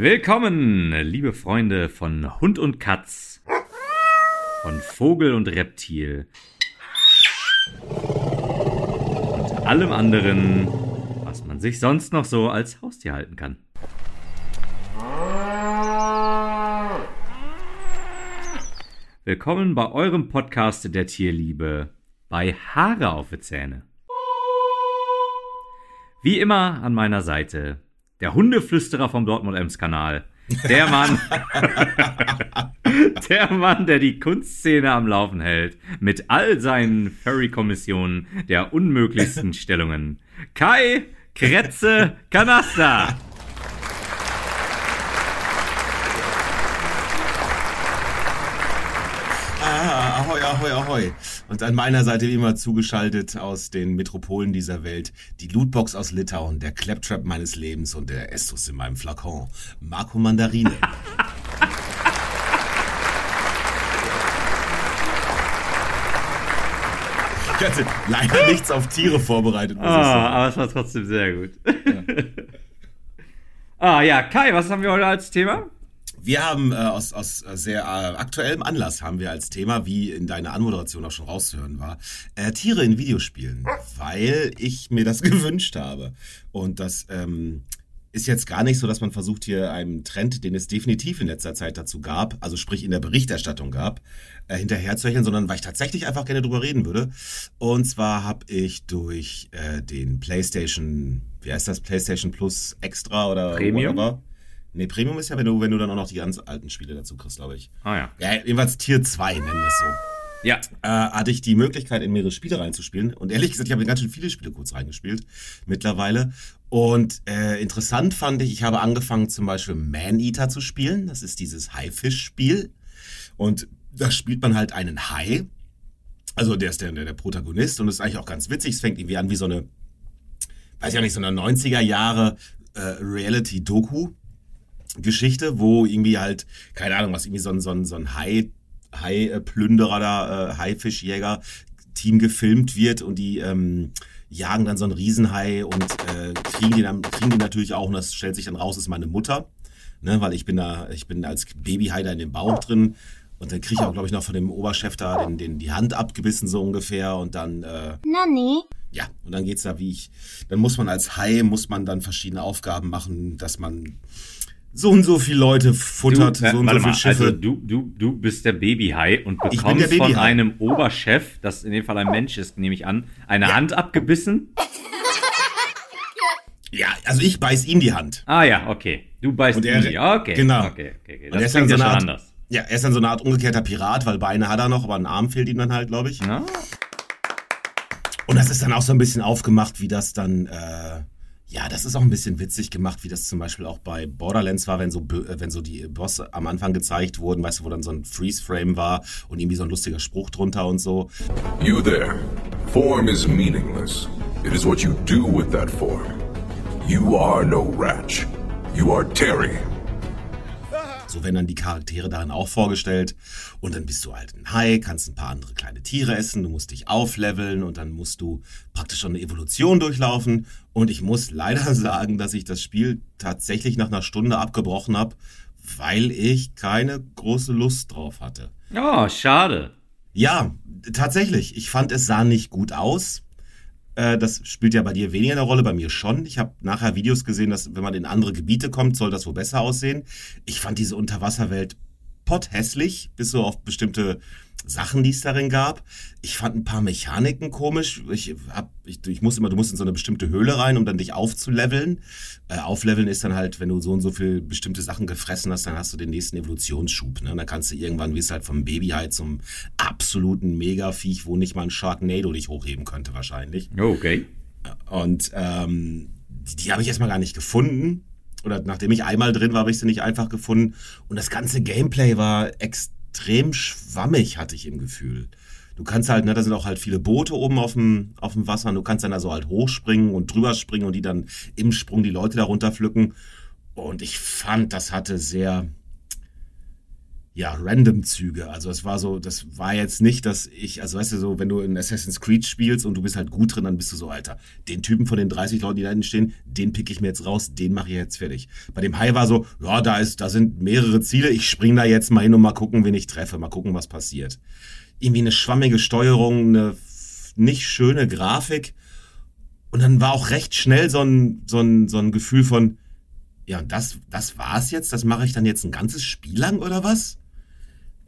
Willkommen, liebe Freunde von Hund und Katz, von Vogel und Reptil und allem anderen, was man sich sonst noch so als Haustier halten kann. Willkommen bei eurem Podcast der Tierliebe bei Haare auf die Zähne. Wie immer an meiner Seite der Hundeflüsterer vom Dortmund-Ems-Kanal. Der Mann, der Mann, der die Kunstszene am Laufen hält, mit all seinen Furry-Kommissionen der unmöglichsten Stellungen. Kai Kretze Kanasta. Ah, ahoi, ahoi. Und an meiner Seite wie immer zugeschaltet aus den Metropolen dieser Welt die Lootbox aus Litauen, der Claptrap meines Lebens und der Estus in meinem Flakon, Marco Mandarine. Ich hatte leider nichts auf Tiere vorbereitet, muss ich sagen. aber es war trotzdem sehr gut. ah ja, Kai, was haben wir heute als Thema? Wir haben äh, aus, aus sehr äh, aktuellem Anlass haben wir als Thema, wie in deiner Anmoderation auch schon rauszuhören war, äh, Tiere in Videospielen, weil ich mir das gewünscht habe. Und das ähm, ist jetzt gar nicht so, dass man versucht, hier einem Trend, den es definitiv in letzter Zeit dazu gab, also sprich in der Berichterstattung gab, äh, hinterherzuhecheln, sondern weil ich tatsächlich einfach gerne drüber reden würde. Und zwar habe ich durch äh, den PlayStation, wie heißt das, PlayStation Plus Extra oder Premium? whatever. Nee, Premium ist ja, wenn du, wenn du dann auch noch die ganz alten Spiele dazu kriegst, glaube ich. Ah ja. Ja, jedenfalls Tier 2 nennen wir es so. Ja. Äh, hatte ich die Möglichkeit, in mehrere Spiele reinzuspielen. Und ehrlich gesagt, ich habe in ganz schön viele Spiele kurz reingespielt mittlerweile. Und äh, interessant fand ich, ich habe angefangen zum Beispiel Man-Eater zu spielen. Das ist dieses Haifisch-Spiel. Und da spielt man halt einen Hai. Also der ist der, der, der Protagonist und das ist eigentlich auch ganz witzig. Es fängt irgendwie an wie so eine, weiß ich auch nicht, so eine 90er Jahre äh, Reality-Doku. Geschichte, wo irgendwie halt, keine Ahnung, was irgendwie so ein, so ein, so ein Hai, Hai-Plünderer da, äh, Haifischjäger Team gefilmt wird und die ähm, jagen dann so einen Riesenhai und äh, kriegen, den dann, kriegen den natürlich auch und das stellt sich dann raus, ist meine Mutter. Ne, weil ich bin da, ich bin als Babyhai da in dem Bauch drin und dann kriege ich auch, glaube ich, noch von dem Oberchef da den, den, die Hand abgebissen so ungefähr und dann äh, Nani? ja, und dann geht's da wie ich, dann muss man als Hai, muss man dann verschiedene Aufgaben machen, dass man so und so viele Leute futtert, Du, äh, so und so viele mal, Schiffe. also du, du, du bist der Babyhai und bekommst von einem Oberchef, das in dem Fall ein Mensch ist, nehme ich an, eine Hand abgebissen. ja, also ich beiß ihm die Hand. Ah ja, okay. Du beißt ihn. nicht. Okay. genau. Okay, okay, okay. Und er Das ist dann so ja eine Art- anders. Ja, er ist dann so eine Art umgekehrter Pirat, weil Beine hat er noch, aber ein Arm fehlt ihm dann halt, glaube ich. Ja? Und das ist dann auch so ein bisschen aufgemacht, wie das dann, äh, ja, das ist auch ein bisschen witzig gemacht, wie das zum Beispiel auch bei Borderlands war, wenn so, äh, wenn so die Bosse am Anfang gezeigt wurden, weißt du, wo dann so ein Freeze-Frame war und irgendwie so ein lustiger Spruch drunter und so. You there. Form is meaningless. It is what you do with that form. You are no Ratch. You are Terry. So werden dann die Charaktere darin auch vorgestellt. Und dann bist du halt ein Hai, kannst ein paar andere kleine Tiere essen, du musst dich aufleveln und dann musst du praktisch schon eine Evolution durchlaufen. Und ich muss leider sagen, dass ich das Spiel tatsächlich nach einer Stunde abgebrochen habe, weil ich keine große Lust drauf hatte. Oh, schade. Ja, tatsächlich. Ich fand, es sah nicht gut aus. Äh, Das spielt ja bei dir weniger eine Rolle, bei mir schon. Ich habe nachher Videos gesehen, dass wenn man in andere Gebiete kommt, soll das wohl besser aussehen. Ich fand diese Unterwasserwelt potthässlich, bis so auf bestimmte Sachen, die es darin gab. Ich fand ein paar Mechaniken komisch. Ich hab, ich, ich muss immer, du musst in so eine bestimmte Höhle rein, um dann dich aufzuleveln. Äh, aufleveln ist dann halt, wenn du so und so viel bestimmte Sachen gefressen hast, dann hast du den nächsten Evolutionsschub. Ne? Dann kannst du irgendwann, wie es halt vom Babyhai zum absoluten Megaviech, wo nicht mal ein Sharknado dich hochheben könnte wahrscheinlich. Oh, okay. Und ähm, die, die habe ich erstmal gar nicht gefunden. Oder nachdem ich einmal drin war, habe ich sie nicht einfach gefunden. Und das ganze Gameplay war extrem schwammig, hatte ich im Gefühl. Du kannst halt, ne, da sind auch halt viele Boote oben auf dem, auf dem Wasser und du kannst dann da so halt hochspringen und drüber springen und die dann im Sprung die Leute darunter pflücken. Und ich fand, das hatte sehr, ja, Random-Züge. Also es war so, das war jetzt nicht, dass ich, also weißt du, so, wenn du in Assassin's Creed spielst und du bist halt gut drin, dann bist du so, Alter, den Typen von den 30 Leuten, die da hinten stehen, den pick ich mir jetzt raus, den mache ich jetzt fertig. Bei dem Hai war so, ja, da ist, da sind mehrere Ziele, ich spring da jetzt mal hin und mal gucken, wen ich treffe, mal gucken, was passiert. Irgendwie eine schwammige Steuerung, eine nicht schöne Grafik. Und dann war auch recht schnell so ein, so ein, so ein Gefühl von, ja, das, das war's jetzt, das mache ich dann jetzt ein ganzes Spiel lang oder was?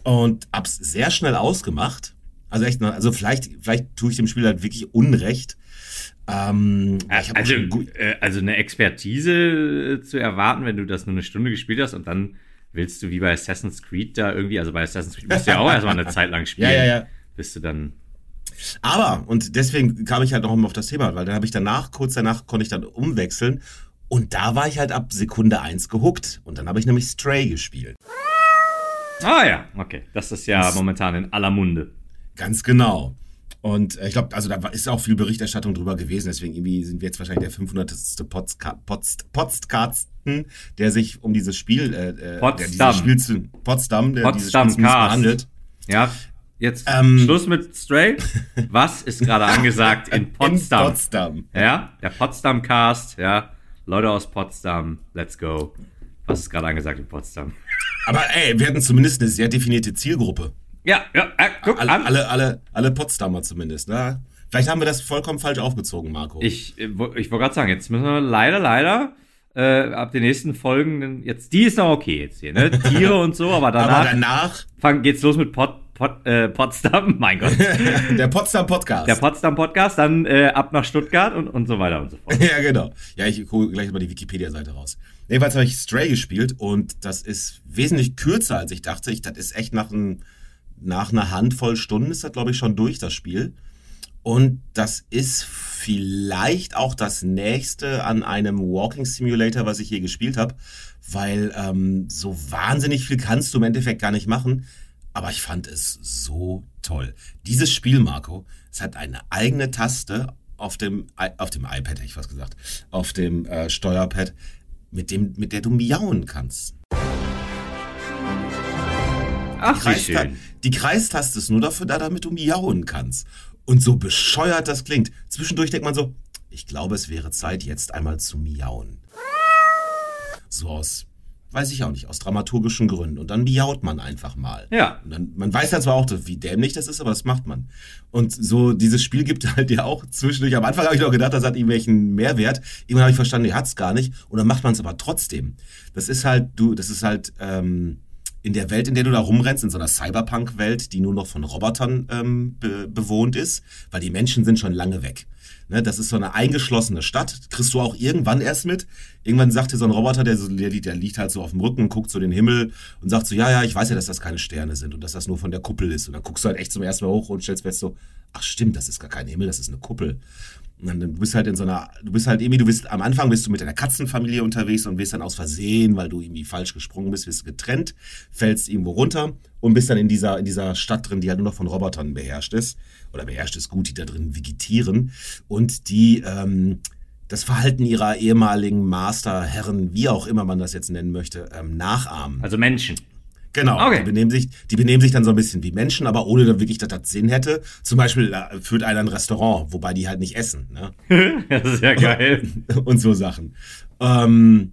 Und hab's sehr schnell ausgemacht. Also echt, also vielleicht, vielleicht tue ich dem Spiel halt wirklich Unrecht. Ähm, also, äh, also eine Expertise äh, zu erwarten, wenn du das nur eine Stunde gespielt hast und dann willst du wie bei Assassin's Creed da irgendwie, also bei Assassin's Creed musst du ja auch erstmal eine Zeit lang spielen. Ja, ja, ja. Bist du dann. Aber, und deswegen kam ich halt noch auf das Thema, weil dann habe ich danach, kurz danach konnte ich dann umwechseln und da war ich halt ab Sekunde 1 gehuckt. Und dann habe ich nämlich Stray gespielt. Ah ja, okay. Das ist ja das momentan in aller Munde. Ganz genau. Und äh, ich glaube, also da ist auch viel Berichterstattung drüber gewesen. Deswegen irgendwie sind wir jetzt wahrscheinlich der 500. Podcasten, der sich um dieses Spiel, äh, äh Potsdam. Spiel zu, Potsdam, der Potsdam dieses Spiel behandelt. Ja, jetzt ähm, Schluss mit Stray. Was ist gerade angesagt in Potsdam? In Potsdam. Ja, der Potsdam Cast, ja. Leute aus Potsdam, let's go. Was ist gerade angesagt in Potsdam? Aber ey, wir hatten zumindest eine sehr definierte Zielgruppe. Ja, ja, äh, guck alle, an. Alle, alle, alle Potsdamer zumindest, ne? Vielleicht haben wir das vollkommen falsch aufgezogen, Marco. Ich, äh, ich wollte gerade sagen, jetzt müssen wir leider, leider äh, ab den nächsten Folgen, jetzt die ist noch okay jetzt hier, ne? Tiere und so, aber danach, aber danach fang, geht's los mit Pot, Pot, äh, Potsdam, mein Gott. der Potsdam Podcast. Der Potsdam Podcast, dann äh, ab nach Stuttgart und, und so weiter und so fort. ja, genau. Ja, ich hole gleich mal die Wikipedia-Seite raus. Jedenfalls habe ich Stray gespielt und das ist wesentlich kürzer, als ich dachte. Ich, das ist echt nach, ein, nach einer Handvoll Stunden ist das, glaube ich, schon durch, das Spiel. Und das ist vielleicht auch das nächste an einem Walking Simulator, was ich je gespielt habe, weil ähm, so wahnsinnig viel kannst du im Endeffekt gar nicht machen. Aber ich fand es so toll. Dieses Spiel, Marco, es hat eine eigene Taste auf dem, auf dem iPad, hätte ich was gesagt, auf dem äh, Steuerpad, mit, dem, mit der du miauen kannst. Ach, die, Kreista schön. die Kreistaste ist nur dafür da, damit du miauen kannst. Und so bescheuert das klingt. Zwischendurch denkt man so, ich glaube, es wäre Zeit, jetzt einmal zu miauen. So aus Weiß ich auch nicht, aus dramaturgischen Gründen. Und dann miaut man einfach mal. Ja. Und dann, man weiß ja zwar auch, wie dämlich das ist, aber das macht man. Und so, dieses Spiel gibt halt ja auch zwischendurch. Am Anfang habe ich noch gedacht, das hat irgendwelchen Mehrwert. Irgendwann habe ich verstanden, die hat es gar nicht. Und dann macht man es aber trotzdem. Das ist halt, du, das ist halt, ähm, in der Welt, in der du da rumrennst, in so einer Cyberpunk-Welt, die nur noch von Robotern ähm, be bewohnt ist, weil die Menschen sind schon lange weg. Ne, das ist so eine eingeschlossene Stadt. Kriegst du auch irgendwann erst mit. Irgendwann sagt dir so ein Roboter, der, so, der, der liegt halt so auf dem Rücken, guckt so den Himmel und sagt so, ja, ja, ich weiß ja, dass das keine Sterne sind und dass das nur von der Kuppel ist. Und dann guckst du halt echt zum ersten Mal hoch und stellst fest so, ach stimmt, das ist gar kein Himmel, das ist eine Kuppel. Und dann, bist halt in so einer, du bist halt irgendwie, du bist, am Anfang bist du mit deiner Katzenfamilie unterwegs und wirst dann aus Versehen, weil du irgendwie falsch gesprungen bist, wirst getrennt, fällst irgendwo runter und bist dann in dieser, in dieser Stadt drin, die halt nur noch von Robotern beherrscht ist. Oder beherrscht ist gut, die da drin vegetieren. Und die, ähm, das Verhalten ihrer ehemaligen Masterherren, wie auch immer man das jetzt nennen möchte, ähm, nachahmen. Also Menschen. Genau, okay. die, benehmen sich, die benehmen sich dann so ein bisschen wie Menschen, aber ohne dass wirklich, dass das Sinn hätte. Zum Beispiel führt einer ein Restaurant, wobei die halt nicht essen. Ne? das ist ja geil. Und so Sachen. Ähm,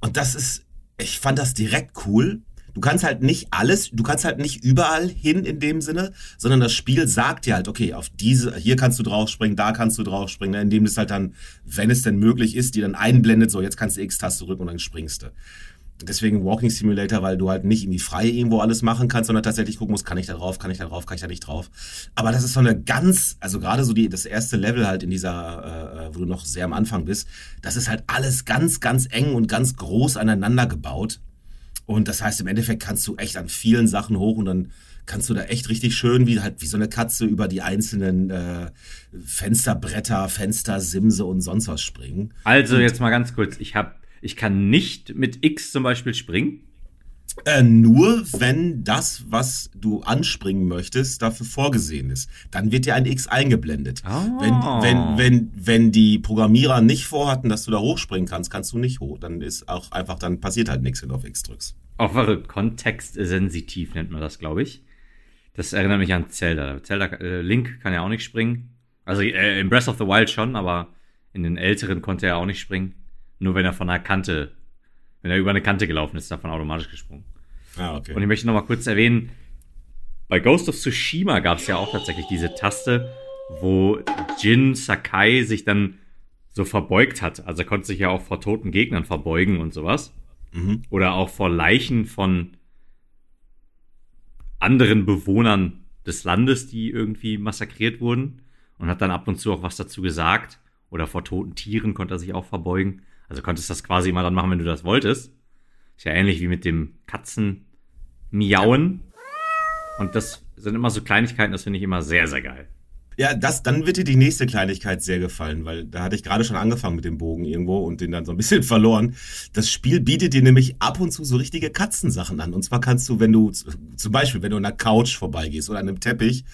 und das ist, ich fand das direkt cool. Du kannst halt nicht alles, du kannst halt nicht überall hin in dem Sinne, sondern das Spiel sagt dir halt, okay, auf diese, hier kannst du draufspringen, da kannst du draufspringen, ne? indem es halt dann, wenn es denn möglich ist, die dann einblendet, so jetzt kannst du X-Taste drücken und dann springst du deswegen Walking Simulator, weil du halt nicht irgendwie frei irgendwo alles machen kannst, sondern tatsächlich gucken musst, kann ich da drauf, kann ich da drauf, kann ich da nicht drauf. Aber das ist so eine ganz, also gerade so die, das erste Level halt in dieser, äh, wo du noch sehr am Anfang bist, das ist halt alles ganz, ganz eng und ganz groß aneinander gebaut. Und das heißt, im Endeffekt kannst du echt an vielen Sachen hoch und dann kannst du da echt richtig schön, wie halt wie so eine Katze über die einzelnen äh, Fensterbretter, Fenstersimse und sonst was springen. Also und jetzt mal ganz kurz, ich habe ich kann nicht mit X zum Beispiel springen. Äh, nur wenn das, was du anspringen möchtest, dafür vorgesehen ist. Dann wird dir ein X eingeblendet. Oh. Wenn, wenn, wenn, wenn die Programmierer nicht vorhatten, dass du da hochspringen kannst, kannst du nicht hoch. Dann ist auch einfach, dann passiert halt nichts, wenn du auf X drückst. Auch verrückt. Kontextsensitiv nennt man das, glaube ich. Das erinnert mich an Zelda. Zelda äh, Link kann ja auch nicht springen. Also äh, in Breath of the Wild schon, aber in den älteren konnte er auch nicht springen. Nur wenn er von einer Kante, wenn er über eine Kante gelaufen ist, davon automatisch gesprungen. Ah, okay. Und ich möchte noch mal kurz erwähnen, bei Ghost of Tsushima gab es ja auch tatsächlich diese Taste, wo Jin Sakai sich dann so verbeugt hat. Also er konnte sich ja auch vor toten Gegnern verbeugen und sowas. Mhm. Oder auch vor Leichen von anderen Bewohnern des Landes, die irgendwie massakriert wurden. Und hat dann ab und zu auch was dazu gesagt. Oder vor toten Tieren konnte er sich auch verbeugen. Also konntest das quasi immer dann machen, wenn du das wolltest. Ist ja ähnlich wie mit dem Katzen miauen. Und das sind immer so Kleinigkeiten, das finde ich immer sehr, sehr geil. Ja, das, dann wird dir die nächste Kleinigkeit sehr gefallen, weil da hatte ich gerade schon angefangen mit dem Bogen irgendwo und den dann so ein bisschen verloren. Das Spiel bietet dir nämlich ab und zu so richtige Katzensachen an. Und zwar kannst du, wenn du, zum Beispiel, wenn du an einer Couch vorbeigehst oder an einem Teppich,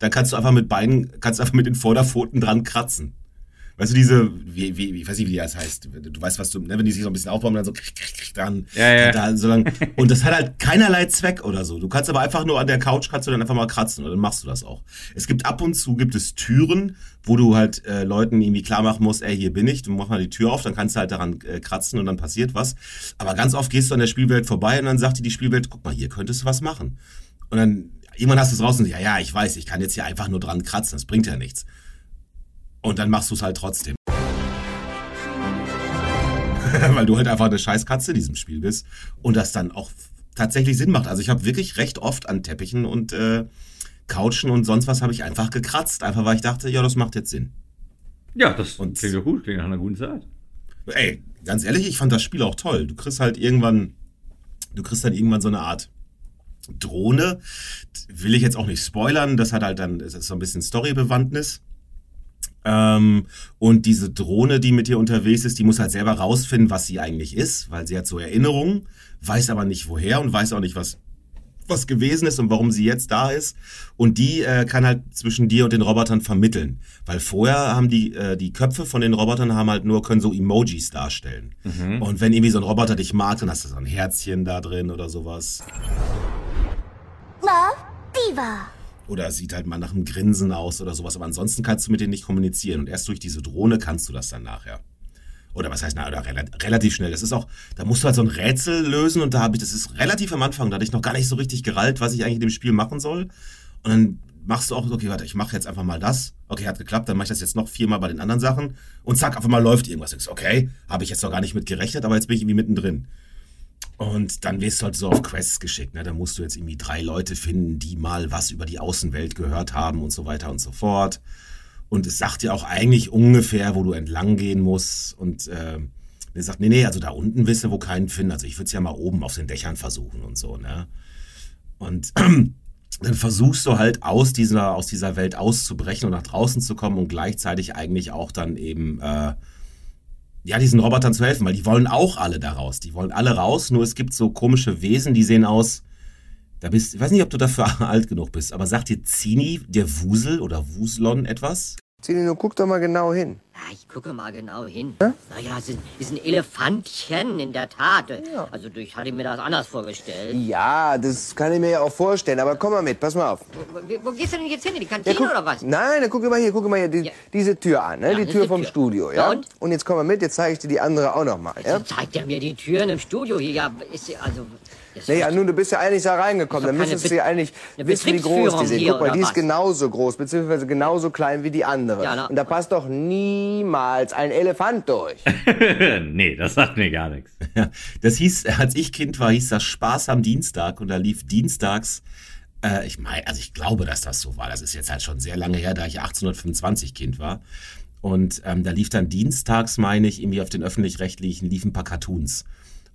dann kannst du einfach mit Beinen, kannst du einfach mit den Vorderpfoten dran kratzen. Weißt du, diese, wie, wie, ich weiß nicht, wie das heißt. Du weißt, was du, ne, wenn die sich so ein bisschen aufbauen, dann so, dann, Ja, ja. dann so lang. Und das hat halt keinerlei Zweck oder so. Du kannst aber einfach nur an der Couch, kannst du dann einfach mal kratzen und dann machst du das auch. Es gibt ab und zu, gibt es Türen, wo du halt äh, Leuten irgendwie klar machen musst, ey, hier bin ich, du mach mal die Tür auf, dann kannst du halt daran äh, kratzen und dann passiert was. Aber ganz oft gehst du an der Spielwelt vorbei und dann sagt dir die Spielwelt, guck mal, hier könntest du was machen. Und dann, irgendwann hast du es raus und ja, ja, ich weiß, ich kann jetzt hier einfach nur dran kratzen, das bringt ja nichts. Und dann machst du es halt trotzdem. Weil du halt einfach eine scheiß Katze in diesem Spiel bist und das dann auch tatsächlich Sinn macht. Also ich habe wirklich recht oft an Teppichen und äh, Couchen und sonst was habe ich einfach gekratzt, einfach weil ich dachte, ja, das macht jetzt Sinn. Ja, das Und- klingt doch gut, klingt nach einer guten Zeit. Ey, ganz ehrlich, ich fand das Spiel auch toll. Du kriegst halt irgendwann, du kriegst halt irgendwann so eine Art Drohne. Will ich jetzt auch nicht spoilern, das hat halt dann, das ist so ein bisschen Storybewandtnis. Ähm, und diese Drohne, die mit dir unterwegs ist, die muss halt selber rausfinden, was sie eigentlich ist, weil sie hat so Erinnerungen, weiß aber nicht woher und weiß auch nicht, was, was gewesen ist und warum sie jetzt da ist. Und die äh, kann halt zwischen dir und den Robotern vermitteln. Weil vorher haben die, äh, die Köpfe von den Robotern haben halt nur, können so Emojis darstellen. Und wenn irgendwie so ein Roboter dich mag, dann hast du so ein Herzchen da drin oder sowas. Love, Diva. Oder sieht halt mal nach einem Grinsen aus oder sowas. Aber ansonsten kannst du mit denen nicht kommunizieren. Und erst durch diese Drohne kannst du das dann nachher. Oder was heißt, na, oder rela relativ schnell. Das ist auch, da musst du halt so ein Rätsel lösen und da habe ich, das ist relativ am Anfang, da hatte ich noch gar nicht so richtig gerallt, was ich eigentlich in dem Spiel machen soll. Und dann machst du auch, okay, warte, ich mache jetzt einfach mal das. Okay, hat geklappt, dann mache ich das jetzt noch viermal bei den anderen Sachen. Und zack, auf einmal läuft irgendwas. Okay, habe ich jetzt noch gar nicht mit gerechnet, aber jetzt bin ich irgendwie mittendrin. Und dann wirst du halt so auf Quests geschickt. Ne? Da musst du jetzt irgendwie drei Leute finden, die mal was über die Außenwelt gehört haben und so weiter und so fort. Und es sagt dir auch eigentlich ungefähr, wo du entlang gehen musst. Und äh, der sagt, nee, nee, also da unten wisse, wo keinen finden. Also ich würde es ja mal oben auf den Dächern versuchen und so. Ne? Und dann versuchst du halt aus dieser, aus dieser Welt auszubrechen und nach draußen zu kommen und gleichzeitig eigentlich auch dann eben äh, ja, diesen Robotern zu helfen, weil die wollen auch alle da raus. Die wollen alle raus, nur es gibt so komische Wesen, die sehen aus. Da bist, ich weiß nicht, ob du dafür alt genug bist, aber sagt dir Zini, der Wusel oder Wuslon etwas? Nur guck doch mal genau hin. Ja, ich gucke mal genau hin. Naja, es ist, ist ein Elefantchen in der Tat. Also ich hatte mir das anders vorgestellt. Ja, das kann ich mir ja auch vorstellen, aber komm mal mit, pass mal auf. Wo, wo gehst du denn jetzt hin? In die Ja, Kantine guck, oder was? Nein, dann guck mal hier, guck mal hier, die, Ja. diese Tür an, ne? Ja, die Tür vom Tür. Studio, Ja, ja? und? jetzt komm mal mit, jetzt zeige ich dir die andere auch noch mal, ja? So zeigt er mir die Türen im Studio hier. Ja, ist also. Naja, das- nun, du bist ja eigentlich da reingekommen, dann müsstest du ja eigentlich wissen, wie groß die sind. Guck mal, die ist genauso groß, beziehungsweise genauso klein wie die andere. Ja, na- Und da passt doch niemals ein Elefant durch. nee, das sagt mir gar nichts. Ja, das hieß, als ich Kind war, hieß das Spaß am Dienstag und da lief dienstags, äh, ich meine, also ich glaube, dass das so war. Das ist jetzt halt schon sehr lange her, da ich 1825 Kind war. Und ähm, da lief dann dienstags, meine ich, irgendwie auf den öffentlich-rechtlichen, liefen ein paar Cartoons.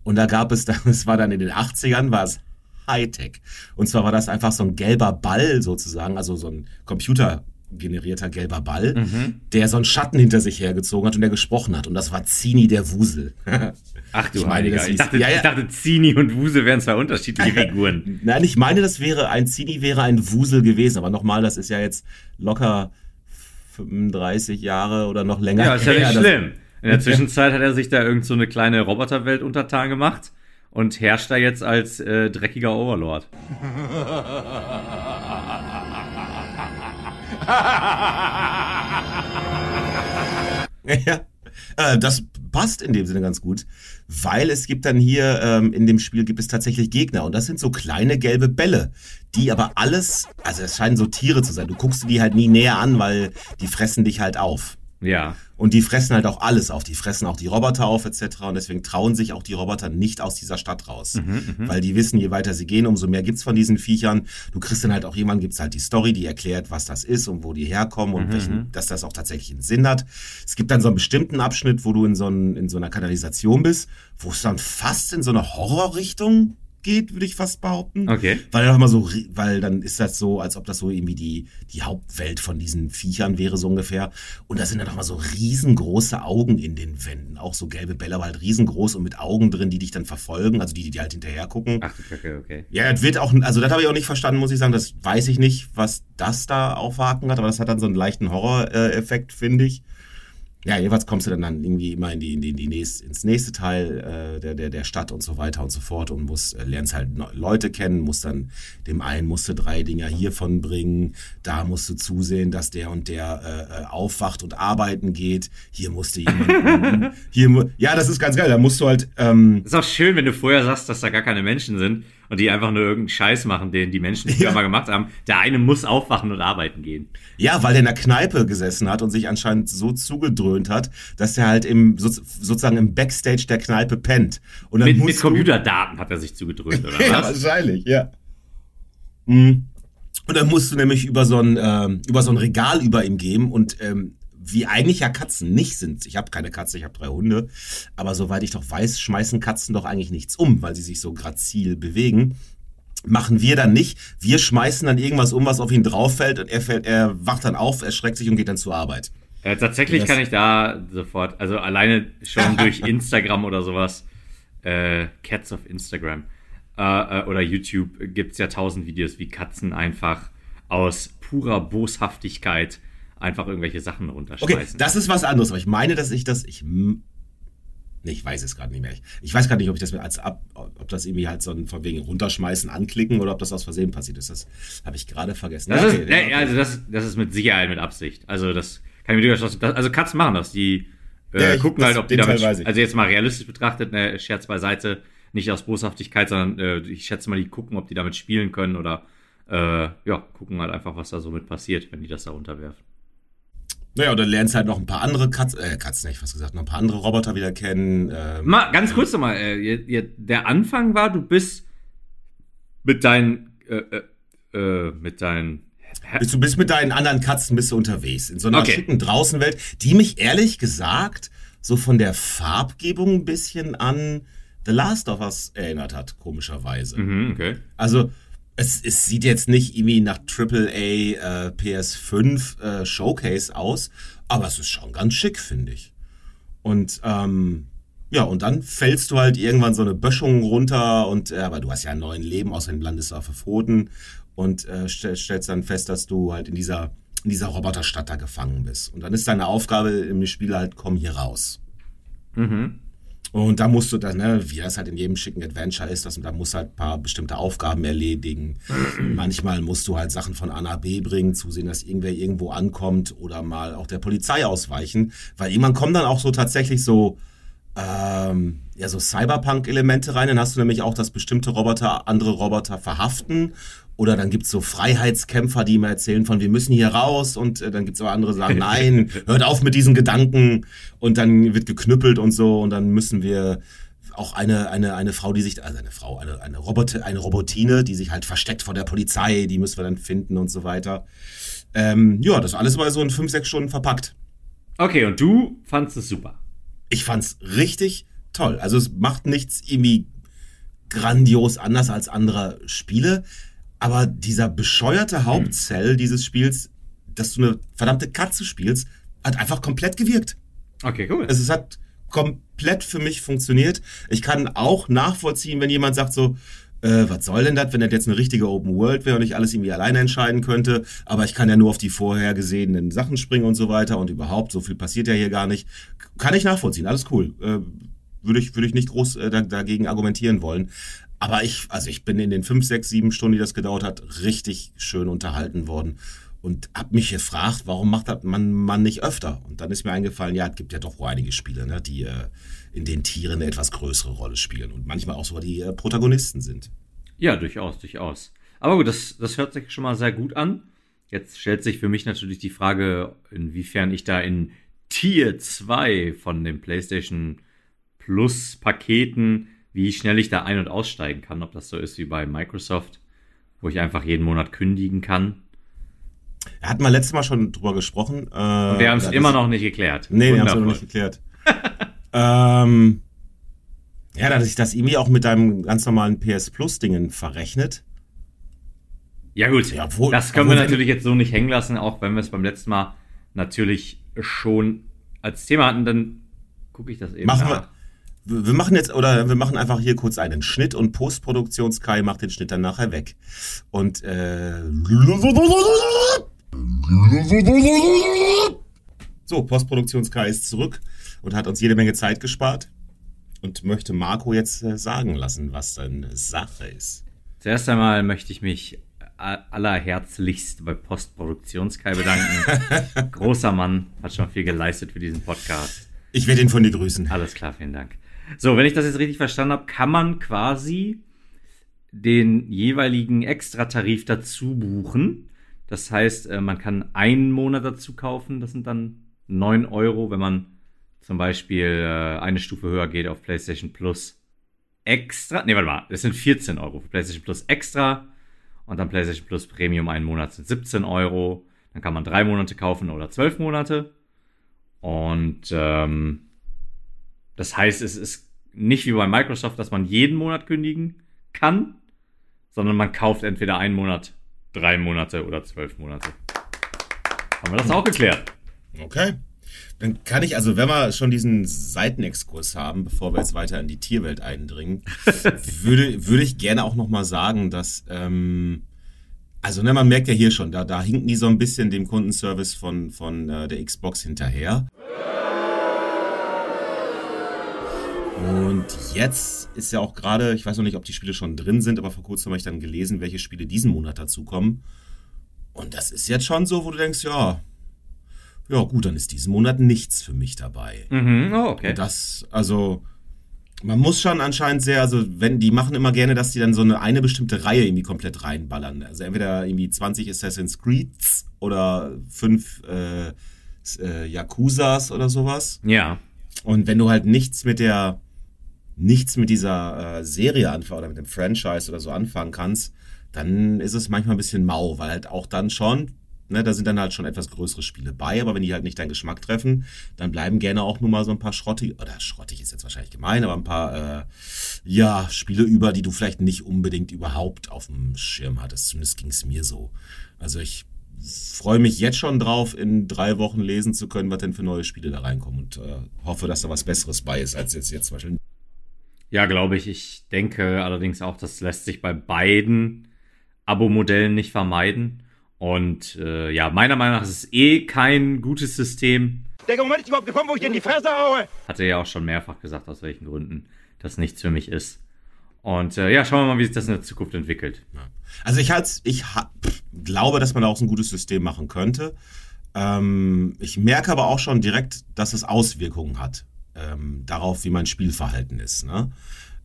Und da gab es, das war dann in den 80ern, war es Hightech. Und zwar war das einfach so ein gelber Ball sozusagen, also so ein Computer, generierter gelber Ball, der so einen Schatten hinter sich hergezogen hat und der gesprochen hat. Und das war Zini der Wusel. Ach du Ich meine, Heiliger. das Ich dachte, ja, ja. ich dachte, Zini und Wuse wären zwei unterschiedliche Figuren. Nein, ich meine, das wäre ein Zini wäre ein Wusel gewesen. Aber nochmal, das ist ja jetzt locker 35 Jahre oder noch länger. Ja, ist ja nicht schlimm. In der Zwischenzeit hat er sich da irgend so eine kleine Roboterwelt untertan gemacht und herrscht da jetzt als äh, dreckiger Overlord. Ja, äh, das passt in dem Sinne ganz gut, weil es gibt dann hier ähm, in dem Spiel gibt es tatsächlich Gegner und das sind so kleine gelbe Bälle, die aber alles, also es scheinen so Tiere zu sein. Du guckst die halt nie näher an, weil die fressen dich halt auf. Ja. Und die fressen halt auch alles auf. Die fressen auch die Roboter auf etc. Und deswegen trauen sich auch die Roboter nicht aus dieser Stadt raus. Weil die wissen, je weiter sie gehen, umso mehr gibt's von diesen Viechern. Du kriegst dann halt auch jemanden, gibt's halt die Story, die erklärt, was das ist und wo die herkommen und welchen, dass das auch tatsächlich einen Sinn hat. Es gibt dann so einen bestimmten Abschnitt, wo du in so, ein, in so einer Kanalisation bist, wo es dann fast in so eine Horrorrichtung geht, würde ich fast behaupten. Okay. Weil mal so, weil dann ist das so, als ob das so irgendwie die, die Hauptwelt von diesen Viechern wäre, so ungefähr. Und da sind dann auch mal so riesengroße Augen in den Wänden. Auch so gelbe Bälle, aber halt riesengroß und mit Augen drin, die dich dann verfolgen, also die, die dir halt hinterher gucken. Ach Kacke, okay. Ja, das wird auch, also das habe ich auch nicht verstanden, muss ich sagen. Das weiß ich nicht, was das da auf Haken hat, aber das hat dann so einen leichten Horror-Effekt, finde ich. Ja, jeweils kommst du dann, dann irgendwie immer in die, in die, in die nächste, ins nächste Teil äh, der, der, der Stadt und so weiter und so fort und musst, äh, lernst halt Leute kennen, musst dann, dem einen musst du drei Dinger hiervon bringen, da musst du zusehen, dass der und der äh, äh, aufwacht und arbeiten geht, hier musst du jemanden, hier, ja, das ist ganz geil, da musst du halt, ähm, Ist auch schön, wenn du vorher sagst, dass da gar keine Menschen sind und die einfach nur irgendeinen Scheiß machen, den die Menschen früher Ja. mal gemacht haben. Der eine muss aufwachen und arbeiten gehen. Ja, weil der in der Kneipe gesessen hat und sich anscheinend so zugedröhnt hat, dass er halt im so, sozusagen im Backstage der Kneipe pennt. Mit, mit Computerdaten hat er sich zugedröhnt, oder Ja, was? wahrscheinlich, ja. Mhm. Und dann musst du nämlich über so ein ähm, über so ein Regal über ihm gehen und ähm, wie eigentlich ja Katzen nicht sind. Ich habe keine Katze, ich habe drei Hunde, aber soweit ich doch weiß, schmeißen Katzen doch eigentlich nichts um, weil sie sich so grazil bewegen. Machen wir dann nicht. Wir schmeißen dann irgendwas um, was auf ihn drauf fällt und er fällt, er wacht dann auf, erschreckt sich und geht dann zur Arbeit. Äh, tatsächlich Das- kann ich da sofort, also alleine schon durch Instagram oder sowas, äh, Cats of Instagram äh, äh, oder YouTube gibt's ja tausend Videos, wie Katzen einfach aus purer Boshaftigkeit einfach irgendwelche Sachen Okay, runterschmeißen. das ist was anderes, aber ich meine, dass ich das, ich, nee, ich weiß es gerade nicht mehr. Ich, weiß gerade nicht, ob ich das mir als ab, ob das irgendwie halt so ein von wegen runterschmeißen, anklicken oder ob das aus Versehen passiert ist. Das habe ich gerade vergessen. Das Ja, ist, okay, ja, okay. also das, das ist mit Sicherheit mit Absicht. Also das kann ich mir durchaus das, Also Katzen machen das. Die äh, Ja, ich- gucken halt, ob die damit. Also jetzt mal realistisch betrachtet, ne, Scherz beiseite, nicht aus Boshaftigkeit, sondern äh, ich schätze mal, die gucken, ob die damit spielen können oder äh, ja, gucken halt einfach, was da so mit passiert, wenn die das da runterwerfen. Naja, und dann lernst du halt noch ein paar andere Katzen, äh, Katzen, ich fast gesagt, noch ein paar andere Roboter wieder kennen. Ähm, Mal ganz kurz nochmal, äh, der Anfang war, du bist mit deinen äh, äh, äh, mit deinen bist du bist mit deinen anderen Katzen bist du unterwegs. In so einer Okay. schicken Draußenwelt, die mich ehrlich gesagt so von der Farbgebung ein bisschen an The Last of Us erinnert hat, komischerweise. Mhm, okay. Also, es, es sieht jetzt nicht irgendwie nach AAA äh, PS5 äh, Showcase aus, aber es ist schon ganz schick, finde ich. Und ähm, ja, und dann fällst du halt irgendwann so eine Böschung runter und äh, aber du hast ja ein neues Leben, außerdem landest du auf und äh, stell, stellst dann fest, dass du halt in dieser in dieser Roboterstadt da gefangen bist. Und dann ist deine Aufgabe im Spiel halt, komm hier raus. Und da musst du dann, ne, wie das halt in jedem schicken Adventure ist, dass, da musst du halt ein paar bestimmte Aufgaben erledigen. Manchmal musst du halt Sachen von A nach B bringen, zusehen, dass irgendwer irgendwo ankommt oder mal auch der Polizei ausweichen. Weil irgendwann kommen dann auch so tatsächlich so, ähm, ja, so Cyberpunk-Elemente rein. Dann hast du nämlich auch, dass bestimmte Roboter andere Roboter verhaften. Oder dann gibt's so Freiheitskämpfer, die immer erzählen von, wir müssen hier raus. Und äh, dann gibt's aber andere, die sagen, nein, hört auf mit diesen Gedanken. Und dann wird geknüppelt und so. Und dann müssen wir auch eine, eine, eine Frau, die sich, also eine Frau, eine, eine, Roboter, eine Robotine, die sich halt versteckt vor der Polizei, die müssen wir dann finden und so weiter. Ähm, ja, das alles mal so in fünf, sechs Stunden verpackt. Okay, und du fandst es super. Ich fand's richtig toll. Also es macht nichts irgendwie grandios anders als andere Spiele, aber dieser bescheuerte Hauptzell dieses Spiels, dass du eine verdammte Katze spielst, hat einfach komplett gewirkt. Okay, cool. Also es hat komplett für mich funktioniert. Ich kann auch nachvollziehen, wenn jemand sagt so, äh, was soll denn das, wenn das jetzt eine richtige Open World wäre und ich alles irgendwie alleine entscheiden könnte, aber ich kann ja nur auf die vorhergesehenen Sachen springen und so weiter und überhaupt, so viel passiert ja hier gar nicht. Kann ich nachvollziehen, alles cool. Äh, würde ich, würde ich nicht groß äh, dagegen argumentieren wollen. Aber ich, also ich bin in den fünf, sechs, sieben Stunden, die das gedauert hat, richtig schön unterhalten worden und hab mich gefragt, warum macht das man, man nicht öfter? Und dann ist mir eingefallen, ja, es gibt ja doch wohl einige Spiele, ne, die äh, in denen Tiere eine etwas größere Rolle spielen und manchmal auch sogar die äh, Protagonisten sind. Ja, durchaus, durchaus. Aber gut, das, das hört sich schon mal sehr gut an. Jetzt stellt sich für mich natürlich die Frage, inwiefern ich da in Tier 2 von den PlayStation Plus Paketen wie schnell ich da ein- und aussteigen kann. Ob das so ist wie bei Microsoft, wo ich einfach jeden Monat kündigen kann. Er hat mal letztes Mal schon drüber gesprochen. Äh, wir haben es immer noch nicht geklärt. Nee, wir haben es noch nicht geklärt. ähm, ja, dass sich das irgendwie auch mit deinem ganz normalen PS Plus-Dingen verrechnet. Ja, gut. Ja, obwohl, das können wir natürlich jetzt so nicht hängen lassen, auch wenn wir es beim letzten Mal natürlich schon als Thema hatten, dann gucke ich das eben machen nach. Wir, wir machen jetzt, oder wir machen einfach hier kurz einen Schnitt und Postproduktions-Kai macht den Schnitt dann nachher weg. Und äh, so, Postproduktions-Kai ist zurück und hat uns jede Menge Zeit gespart und möchte Marco jetzt äh, sagen lassen, was dann Sache ist. Zuerst einmal möchte ich mich allerherzlichst bei Postproduktions-Kai bedanken. Großer Mann, hat schon viel geleistet für diesen Podcast. Ich werde ihn von dir grüßen. Alles klar, vielen Dank. So, wenn ich das jetzt richtig verstanden habe, kann man quasi den jeweiligen Extratarif dazu buchen. Das heißt, äh, man kann einen Monat dazu kaufen. Das sind dann 9 Euro, wenn man zum Beispiel äh, eine Stufe höher geht auf PlayStation Plus extra. Ne, warte mal, das sind 14 Euro für PlayStation Plus extra. Und dann PlayStation Plus Premium einen Monat sind 17 Euro. Dann kann man drei Monate kaufen oder zwölf Monate. Und ähm, das heißt, es ist nicht wie bei Microsoft, dass man jeden Monat kündigen kann, sondern man kauft entweder einen Monat, drei Monate oder zwölf Monate. Haben wir das auch geklärt? Okay. Dann kann ich, also wenn wir schon diesen Seitenexkurs haben, bevor wir jetzt weiter in die Tierwelt eindringen, würde, würde ich gerne auch nochmal sagen, dass, ähm, also ne, man merkt ja hier schon, da, da hinken die so ein bisschen dem Kundenservice von, von äh, der Xbox hinterher. Und jetzt ist ja auch gerade, ich weiß noch nicht, ob die Spiele schon drin sind, aber vor kurzem habe ich dann gelesen, welche Spiele diesen Monat dazukommen. Und das ist jetzt schon so, wo du denkst, ja, ja gut, dann ist diesen Monat nichts für mich dabei. Mhm, oh, okay. Und das, also, man muss schon anscheinend sehr, also wenn, die machen immer gerne, dass die dann so eine, eine bestimmte Reihe irgendwie komplett reinballern. Also entweder irgendwie 20 Assassin's Creeds oder fünf äh, äh, Yakuzas oder sowas. Ja. Und wenn du halt nichts mit der nichts mit dieser äh, Serie anfangen oder mit dem Franchise oder so anfangen kannst, dann ist es manchmal ein bisschen mau, weil halt auch dann schon, ne, da sind dann halt schon etwas größere Spiele bei, aber wenn die halt nicht deinen Geschmack treffen, dann bleiben gerne auch nur mal so ein paar schrottig, oder schrottig ist jetzt wahrscheinlich gemein, aber ein paar, äh, ja, Spiele über, die du vielleicht nicht unbedingt überhaupt auf dem Schirm hattest. Zumindest ging es mir so. Also ich freue mich jetzt schon drauf, in drei Wochen lesen zu können, was denn für neue Spiele da reinkommen und äh, hoffe, dass da was Besseres bei ist, als jetzt, jetzt zum Beispiel ja, glaube ich. Ich denke allerdings auch, das lässt sich bei beiden Abo-Modellen nicht vermeiden. Und äh, ja, meiner Meinung nach ist es eh kein gutes System. Der Moment ist überhaupt gekommen, wo ich dir in die Fresse haue. Hatte ja auch schon mehrfach gesagt, aus welchen Gründen das nichts für mich ist. Und äh, ja, schauen wir mal, wie sich das in der Zukunft entwickelt. Also ich, halt, ich ha glaube, dass man da auch so ein gutes System machen könnte. Ähm, ich merke aber auch schon direkt, dass es Auswirkungen hat ähm, darauf, wie mein Spielverhalten ist. Ne?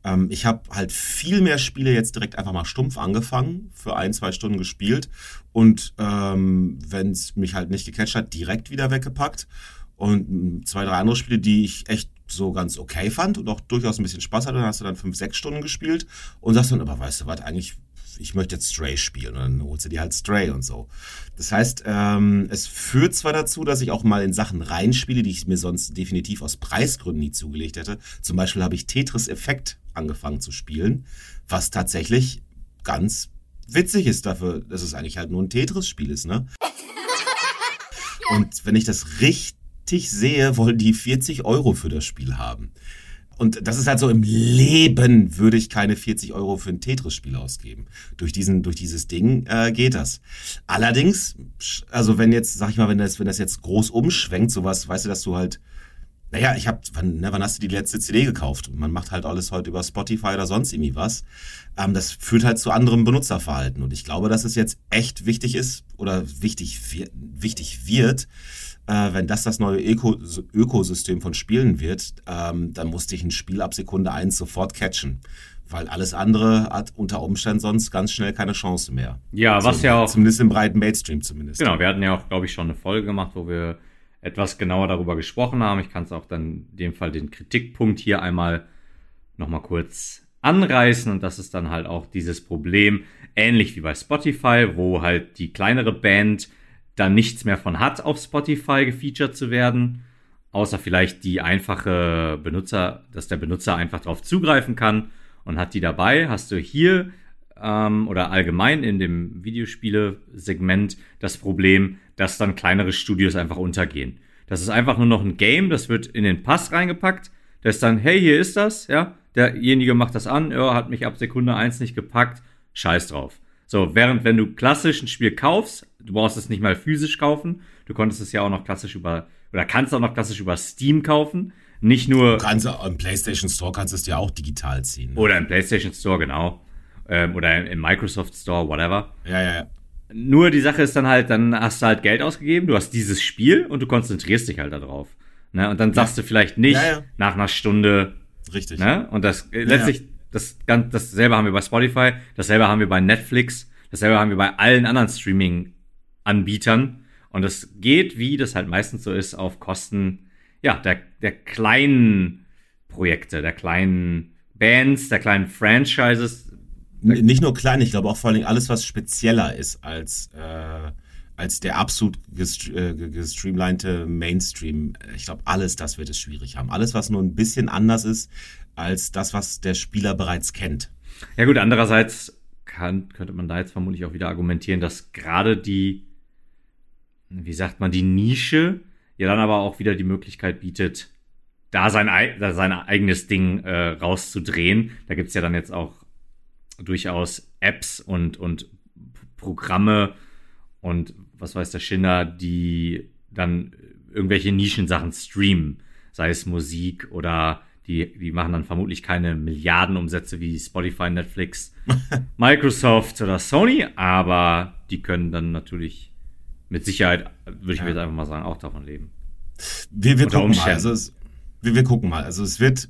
Ähm, ich habe halt viel mehr Spiele jetzt direkt einfach mal stumpf angefangen, für ein, zwei Stunden gespielt und ähm, wenn es mich halt nicht gecatcht hat, direkt wieder weggepackt. Und hm, zwei, drei andere Spiele, die ich echt so ganz okay fand und auch durchaus ein bisschen Spaß hatte, dann hast du dann fünf, sechs Stunden gespielt und sagst dann, aber weißt du was, eigentlich ich möchte jetzt Stray spielen und dann holst du dir halt Stray und so. Das heißt, ähm, es führt zwar dazu, dass ich auch mal in Sachen reinspiele, die ich mir sonst definitiv aus Preisgründen nie zugelegt hätte. Zum Beispiel habe ich Tetris Effekt angefangen zu spielen, was tatsächlich ganz witzig ist dafür, dass es eigentlich halt nur ein Tetris-Spiel ist, ne? Und wenn ich das richtig sehe, wollen die 40 Euro für das Spiel haben. Und das ist halt so, im Leben würde ich keine 40 Euro für ein Tetris-Spiel ausgeben. Durch diesen, durch dieses Ding äh, geht das. Allerdings, also wenn jetzt, sag ich mal, wenn das, wenn das jetzt groß umschwenkt, sowas, weißt du, dass du halt, naja, ich hab, wann, ne, wann hast du die letzte CD gekauft? Man macht halt alles heute über Spotify oder sonst irgendwie was. Ähm, das führt halt zu anderem Benutzerverhalten. Und ich glaube, dass es jetzt echt wichtig ist oder wichtig, wichtig wird, äh, wenn das das neue Öko Ökosystem von Spielen wird, ähm, dann musste ich ein Spiel ab Sekunde eins sofort catchen. Weil alles andere hat unter Umständen sonst ganz schnell keine Chance mehr. Ja, was so, ja auch. Zumindest im breiten Mainstream zumindest. Genau, wir hatten ja auch, glaube ich, schon eine Folge gemacht, wo wir etwas genauer darüber gesprochen haben. Ich kann es auch dann in dem Fall den Kritikpunkt hier einmal nochmal kurz anreißen. Und das ist dann halt auch dieses Problem, ähnlich wie bei Spotify, wo halt die kleinere Band da nichts mehr von hat, auf Spotify gefeatured zu werden. Außer vielleicht die einfache Benutzer, dass der Benutzer einfach darauf zugreifen kann und hat die dabei. Hast du hier ähm, oder allgemein in dem Videospiele-Segment das Problem, dass dann kleinere Studios einfach untergehen. Das ist einfach nur noch ein Game, das wird in den Pass reingepackt. Da ist dann, hey, hier ist das, ja. Derjenige macht das an, er hat mich ab Sekunde eins nicht gepackt, scheiß drauf. So, während wenn du klassisch ein Spiel kaufst, du brauchst es nicht mal physisch kaufen, du konntest es ja auch noch klassisch über, oder kannst auch noch klassisch über Steam kaufen, nicht nur. Du kannst im PlayStation Store kannst du es dir auch digital ziehen. Ne? Oder im PlayStation Store, genau. Ähm, oder im Microsoft Store, whatever. Ja, ja, ja. Nur die Sache ist dann halt, dann hast du halt Geld ausgegeben, du hast dieses Spiel und du konzentrierst dich halt darauf. Ne? Und dann sagst ja. du vielleicht nicht ja, ja. nach einer Stunde. Richtig. Ne? Und das äh, letztlich das, dasselbe haben wir bei Spotify, dasselbe haben wir bei Netflix, dasselbe haben wir bei allen anderen Streaming-Anbietern. Und es geht, wie das halt meistens so ist, auf Kosten ja, der, der kleinen Projekte, der kleinen Bands, der kleinen Franchises. Nicht nur klein, ich glaube auch vor allem alles, was spezieller ist als, äh, als der absolut äh, gestreamlinete Mainstream. Ich glaube, alles das wird es schwierig haben. Alles, was nur ein bisschen anders ist, als das, was der Spieler bereits kennt. Ja gut, andererseits kann, könnte man da jetzt vermutlich auch wieder argumentieren, dass gerade die, wie sagt man, die Nische ja dann aber auch wieder die Möglichkeit bietet, da sein, sein eigenes Ding äh, rauszudrehen. Da gibt's ja dann jetzt auch durchaus Apps und, und Programme und was weiß der Schinder, die dann irgendwelche Nischensachen streamen, sei es Musik oder die, die machen dann vermutlich keine Milliardenumsätze wie Spotify, Netflix, Microsoft oder Sony, aber die können dann natürlich mit Sicherheit, würde ich ja. mir jetzt einfach mal sagen, auch davon leben. Wir, wir gucken mal. Also es, wir, wir gucken mal. Also es wird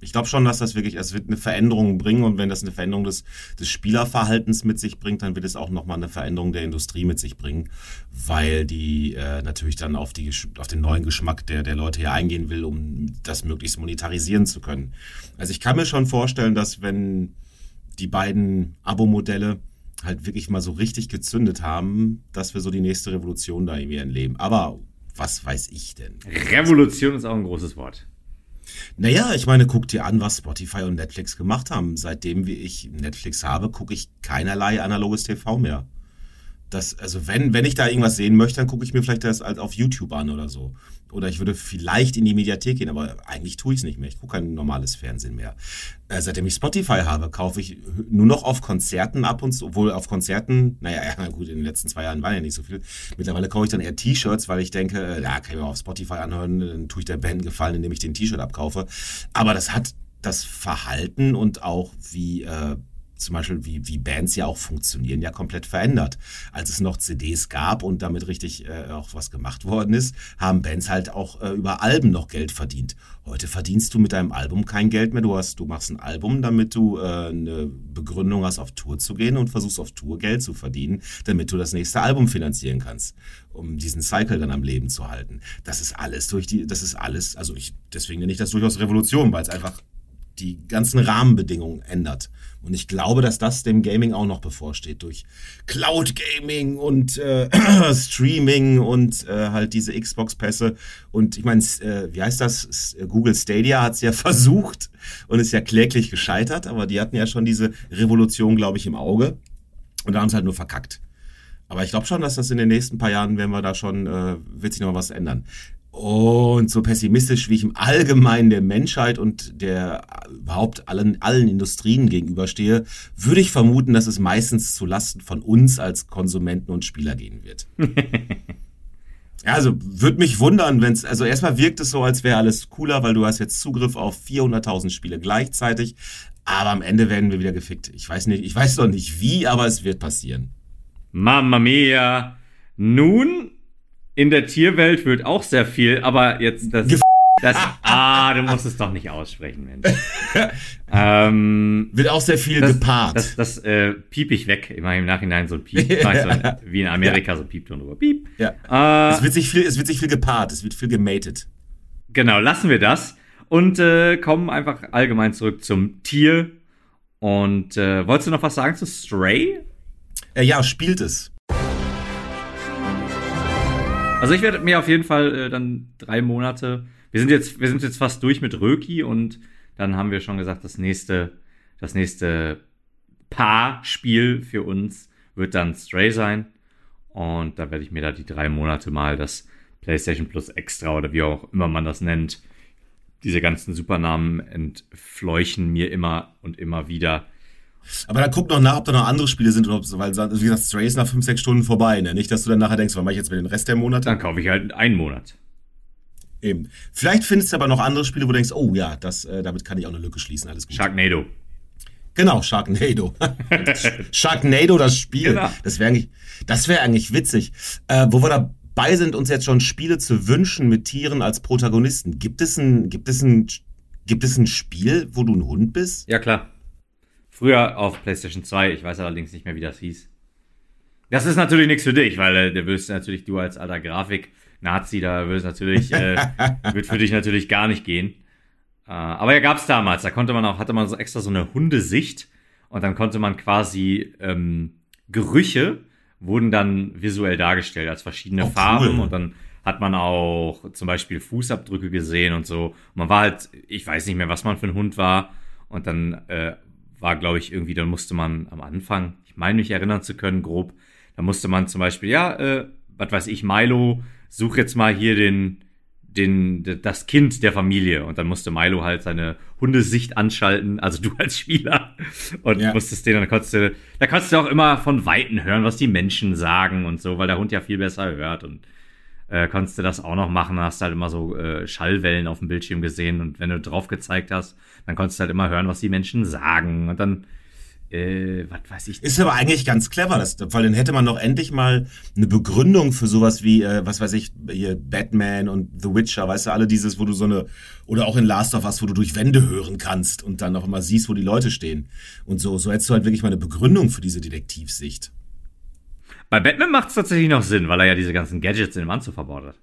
ich glaube schon, dass das wirklich, es wird eine Veränderung bringen und wenn das eine Veränderung des, des Spielerverhaltens mit sich bringt, dann wird es auch nochmal eine Veränderung der Industrie mit sich bringen, weil die äh, natürlich dann auf, die, auf den neuen Geschmack der, der Leute hier eingehen will, um das möglichst monetarisieren zu können. Also ich kann mir schon vorstellen, dass wenn die beiden Abo-Modelle halt wirklich mal so richtig gezündet haben, dass wir so die nächste Revolution da irgendwie erleben. Aber was weiß ich denn? Revolution ist auch ein großes Wort. Naja, ich meine, guck dir an, was Spotify und Netflix gemacht haben. Seitdem wie ich Netflix habe, gucke ich keinerlei analoges TV mehr. Das, also wenn, wenn ich da irgendwas sehen möchte, dann gucke ich mir vielleicht das halt auf YouTube an oder so. Oder ich würde vielleicht in die Mediathek gehen, aber eigentlich tue ich es nicht mehr. Ich gucke kein normales Fernsehen mehr. Äh, seitdem ich Spotify habe, kaufe ich nur noch auf Konzerten ab und zu, obwohl auf Konzerten, naja, ja, gut, in den letzten zwei Jahren war ja nicht so viel. Mittlerweile kaufe ich dann eher T-Shirts, weil ich denke, äh, ja, kann ich mir auf Spotify anhören, dann tue ich der Band gefallen, indem ich den T-Shirt abkaufe. Aber das hat das Verhalten und auch wie äh, zum Beispiel wie, wie Bands ja auch funktionieren, ja komplett verändert. Als es noch CDs gab und damit richtig äh, auch was gemacht worden ist, haben Bands halt auch äh, über Alben noch Geld verdient. Heute verdienst du mit deinem Album kein Geld mehr. Du hast, du machst ein Album, damit du äh, eine Begründung hast, auf Tour zu gehen und versuchst auf Tour Geld zu verdienen, damit du das nächste Album finanzieren kannst, um diesen Cycle dann am Leben zu halten. Das ist alles durch die, das ist alles, also ich, deswegen nenne ich das durchaus Revolution, weil es einfach die ganzen Rahmenbedingungen ändert. Und ich glaube, dass das dem Gaming auch noch bevorsteht durch Cloud Gaming und äh, Streaming und äh, halt diese Xbox-Pässe. Und ich meine, äh, wie heißt das? Google Stadia hat es ja versucht und ist ja kläglich gescheitert, aber die hatten ja schon diese Revolution, glaube ich, im Auge. Und da haben sie halt nur verkackt. Aber ich glaube schon, dass das in den nächsten paar Jahren, werden wir da schon, äh, wird sich noch was ändern. Und so pessimistisch, wie ich im Allgemeinen der Menschheit und der überhaupt allen, allen Industrien gegenüberstehe, würde ich vermuten, dass es meistens zu Lasten von uns als Konsumenten und Spieler gehen wird. ja, also würde mich wundern, wenn es, also erstmal wirkt es so, als wäre alles cooler, weil du hast jetzt Zugriff auf 400.000 Spiele gleichzeitig, aber am Ende werden wir wieder gefickt. Ich weiß nicht, ich weiß noch nicht wie, aber es wird passieren. Mamma mia. Nun, in der Tierwelt wird auch sehr viel, aber jetzt das. Gef das ah, du musst es doch nicht aussprechen, Mensch. ähm, Wird auch sehr viel das, gepaart. Das, das äh, piep ich weg. Immer im Nachhinein so ein Piep. Ich so, wie in Amerika so Piepton drüber. Piep. ja. Äh, es, wird sich viel, es wird sich viel gepaart, es wird viel gematet. Genau, lassen wir das und äh, kommen einfach allgemein zurück zum Tier. Und äh, wolltest du noch was sagen zu Stray? Äh, ja, spielt es. Also ich werde mir auf jeden Fall äh, dann drei Monate. Wir sind jetzt, wir sind jetzt fast durch mit Röki und dann haben wir schon gesagt, das nächste, das nächste Paar-Spiel für uns wird dann Stray sein. Und da werde ich mir da die drei Monate mal das PlayStation Plus Extra oder wie auch immer man das nennt, diese ganzen Supernamen entfleuchen mir immer und immer wieder. Aber dann guck noch nach, ob da noch andere Spiele sind, oder ob, weil, wie gesagt, Stray ist nach 5, 6 Stunden vorbei. Ne? Nicht, dass du dann nachher denkst, was mache ich jetzt mit den Rest der Monate? Dann kaufe ich halt einen Monat. Eben. Vielleicht findest du aber noch andere Spiele, wo du denkst, oh ja, das, äh, damit kann ich auch eine Lücke schließen, alles gut. Sharknado. Genau, Sharknado. Sharknado, das Spiel. Genau. Das wäre eigentlich, das wäre eigentlich witzig. Äh, wo wir dabei sind, uns jetzt schon Spiele zu wünschen mit Tieren als Protagonisten. Gibt es ein, gibt es ein, gibt es ein Spiel, wo du ein Hund bist? Ja, klar. Früher auf PlayStation 2, ich weiß allerdings nicht mehr, wie das hieß. Das ist natürlich nichts für dich, weil äh, der wirst natürlich du als alter Grafik-Nazi, da wirst natürlich, äh, wird für dich natürlich gar nicht gehen. Äh, aber ja, gab's damals, da konnte man auch, hatte man so extra so eine Hundesicht und dann konnte man quasi ähm, Gerüche wurden dann visuell dargestellt als verschiedene Oh, cool. Farben und dann hat man auch zum Beispiel Fußabdrücke gesehen und so. Und man war halt, ich weiß nicht mehr, was man für ein Hund war. Und dann äh, war, glaube ich, irgendwie, dann musste man am Anfang, ich meine mich erinnern zu können, grob, da musste man zum Beispiel, ja, äh, was weiß ich, Milo, such jetzt mal hier den, den, das Kind der Familie. Und dann musste Milo halt seine Hundesicht anschalten, also du als Spieler. Und Ja. musstest den, dann konntest du, da konntest du auch immer von Weitem hören, was die Menschen sagen und so, weil der Hund ja viel besser hört und äh, konntest du das auch noch machen, hast halt immer so äh, Schallwellen auf dem Bildschirm gesehen und wenn du drauf gezeigt hast, dann konntest du halt immer hören, was die Menschen sagen und dann, äh, was weiß ich. Ist aber eigentlich ganz clever, das, weil dann hätte man noch endlich mal eine Begründung für sowas wie, äh, was weiß ich, hier Batman und The Witcher, weißt du, alle dieses, wo du so eine, oder auch in Last of Us, wo du durch Wände hören kannst und dann auch immer siehst, wo die Leute stehen. Und so, so hättest du halt wirklich mal eine Begründung für diese Detektivsicht. Bei Batman macht es tatsächlich noch Sinn, weil er ja diese ganzen Gadgets in dem Anzug verbaut hat.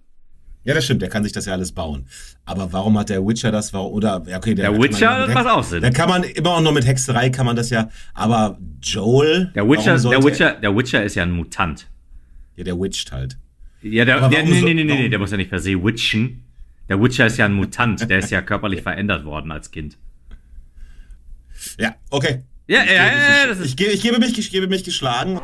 Ja, das stimmt, der kann sich das ja alles bauen. Aber warum hat der Witcher das? Warum, oder, okay, Der man Witcher macht auch Sinn. Da kann man immer auch noch mit Hexerei kann man das ja, aber Joel. Der Witcher, der Witcher, der Witcher ist ja ein Mutant. Ja, der witcht halt. Ja, der, der nee, nee, nee, nee, der muss ja nicht per se witchen. Der Witcher ist ja ein Mutant, der ist ja körperlich verändert worden als Kind. Ja, okay. Ja, ja, ja, ja, das Ich, ist, gebe, ich, gebe mich, ich gebe mich geschlagen.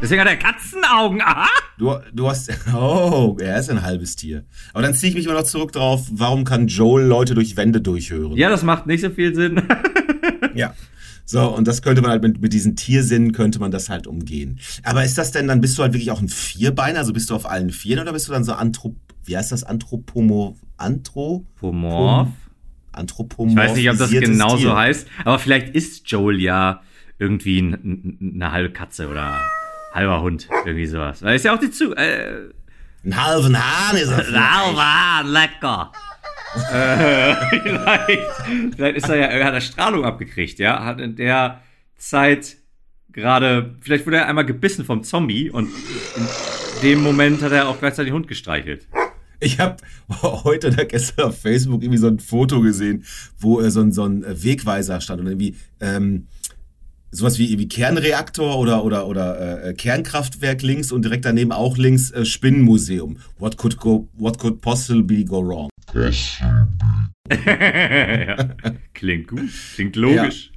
Deswegen hat er Katzenaugen, aha! Du, du hast. Oh, er ist ein halbes Tier. Aber dann ziehe ich mich immer noch zurück drauf, warum kann Joel Leute durch Wände durchhören? Ja, das macht nicht so viel Sinn. Ja. So, und das könnte man halt mit, mit diesen Tiersinnen könnte man das halt umgehen. Aber ist das denn, dann bist du halt wirklich auch ein Vierbeiner? Also bist du auf allen Vieren oder bist du dann so Anthrop, wie heißt das? Anthropomo, Antro? Pomorph? Anthropomorph. Ich weiß nicht, ob das genau so heißt, aber vielleicht ist Joel ja irgendwie ein, ein, eine halbe Katze oder halber Hund, irgendwie sowas. Weil ist ja auch die zu. Äh, Ein halben Hahn ist er. vielleicht. Sauber, lecker. äh, vielleicht, vielleicht ist er ja, er hat er Strahlung abgekriegt, ja, hat in der Zeit gerade, vielleicht wurde er einmal gebissen vom Zombie und in dem Moment hat er auch gleichzeitig den Hund gestreichelt. Ich habe heute oder gestern auf Facebook irgendwie so ein Foto gesehen, wo äh, so ein, so ein äh, Wegweiser stand und irgendwie ähm, sowas wie irgendwie Kernreaktor oder oder oder äh, Kernkraftwerk links und direkt daneben auch links äh, Spinnenmuseum. What could go What could possibly go wrong? ja. Klingt gut, klingt logisch.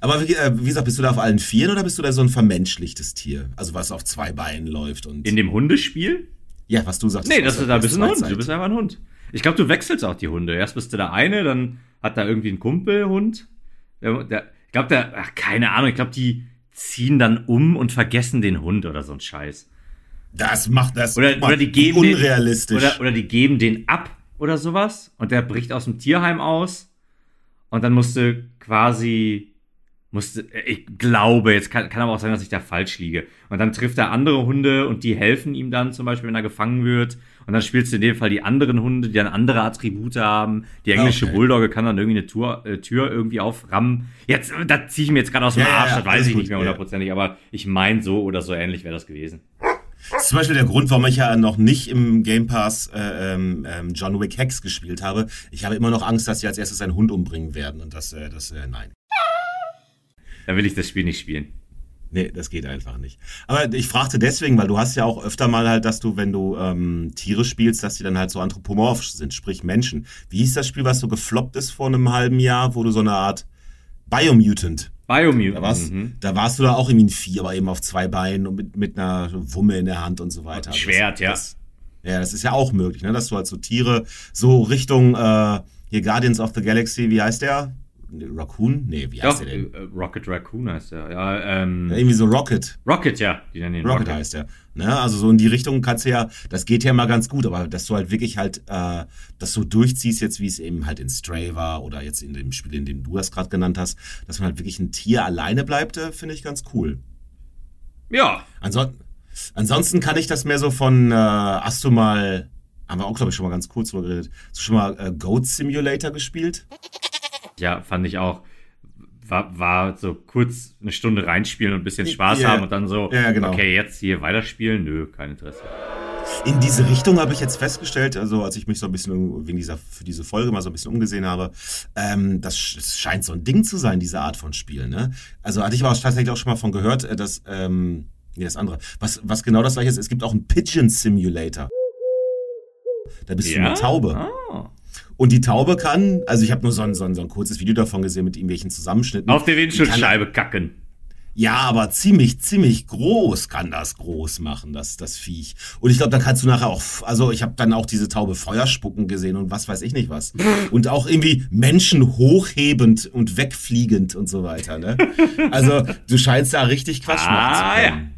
Aber wie, äh, wie gesagt, bist du da auf allen Vieren oder bist du da so ein vermenschlichtes Tier? Also was auf zwei Beinen läuft und. In dem Hundespiel? ja, was du sagst. Nee, das, da bist du ein Hund. Freizeit. Du bist einfach ein Hund. Ich glaube, du wechselst auch die Hunde. Erst bist du der eine, dann hat da irgendwie ein Kumpelhund. Der, der, ich glaube, der, ach, keine Ahnung, ich glaube, die ziehen dann um und vergessen den Hund oder so ein Scheiß. Das macht das Oder, mal, oder die geben unrealistisch. Den, oder, oder die geben den ab oder sowas und der bricht aus dem Tierheim aus und dann musste quasi musste ich glaube jetzt kann, kann aber auch sein dass ich da falsch liege und dann trifft er andere Hunde und die helfen ihm dann zum Beispiel wenn er gefangen wird und dann spielst du in dem Fall die anderen Hunde die dann andere Attribute haben die englische Okay. Bulldogge kann dann irgendwie eine Tür, äh, Tür irgendwie auframmen jetzt da ziehe ich mir jetzt gerade aus dem Ja, ja, Arsch ja, das weiß ich nicht mehr ja. hundertprozentig aber ich meine so oder so ähnlich wäre das gewesen Das ist zum Beispiel der Grund, warum ich ja noch nicht im Game Pass äh, ähm, ähm, John Wick Hex gespielt habe. Ich habe immer noch Angst, dass sie als erstes einen Hund umbringen werden und das, äh, das, äh, nein. dann will ich das Spiel nicht spielen Nee, das geht einfach nicht. Aber ich fragte deswegen, weil du hast ja auch öfter mal halt, dass du, wenn du ähm, Tiere spielst, dass die dann halt so anthropomorph sind, sprich Menschen. Wie hieß das Spiel, was so gefloppt ist vor einem halben Jahr, wo du so eine Art Biomutant Biomutant Da warst, mhm. da warst du da auch irgendwie ein Vieh, aber eben auf zwei Beinen und mit, mit einer Wumme in der Hand und so weiter. Schwert, das, ja. Das, ja, das ist ja auch möglich, ne? dass du halt so Tiere so Richtung äh, hier Guardians of the Galaxy, wie heißt der? Raccoon? Nee, wie heißt Doch, der denn? äh, Rocket Raccoon heißt der. Ja, ähm, Ja, irgendwie so Rocket. Rocket, ja. Die nennen ihn Rocket heißt der. Ne? Also so in die Richtung kannst du ja, das geht ja mal ganz gut, aber dass du halt wirklich halt äh, das so durchziehst, jetzt wie es eben halt in Stray war oder jetzt in dem Spiel, in dem du das gerade genannt hast, dass man halt wirklich ein Tier alleine bleibt, äh, finde ich ganz cool. Ja. Anson ansonsten kann ich das mehr so von, äh, hast du mal, haben wir auch, glaube ich, schon mal ganz kurz drüber geredet, hast du schon mal äh, Goat Simulator gespielt? Ja, fand ich auch. War, war so kurz eine Stunde reinspielen und ein bisschen Spaß Ja. haben und dann so, Ja, genau. okay, jetzt hier weiterspielen? Nö, kein Interesse. In diese Richtung habe ich jetzt festgestellt, also als ich mich so ein bisschen wegen dieser, für diese Folge mal so ein bisschen umgesehen habe, ähm, das scheint so ein Ding zu sein, diese Art von Spiel. Ne? Also hatte ich aber tatsächlich auch schon mal von gehört, äh, dass, ähm, nee, das andere, was, was genau das gleiche ist, es gibt auch einen Pigeon Simulator. Da bist du eine Taube. Ah. Und die Taube kann, also ich habe nur so ein, so, ein, so ein kurzes Video davon gesehen mit irgendwelchen Zusammenschnitten. Auf der Windschutzscheibe kacken. ja, aber ziemlich, ziemlich groß kann das groß machen, das, das Viech. Und ich glaube, da kannst du nachher auch, also ich habe dann auch diese Taube Feuer spucken gesehen und was weiß ich nicht was. Und auch irgendwie Menschen hochhebend und wegfliegend und so weiter. Ne? Also du scheinst da richtig Quatsch machen Ah, zu ja. können.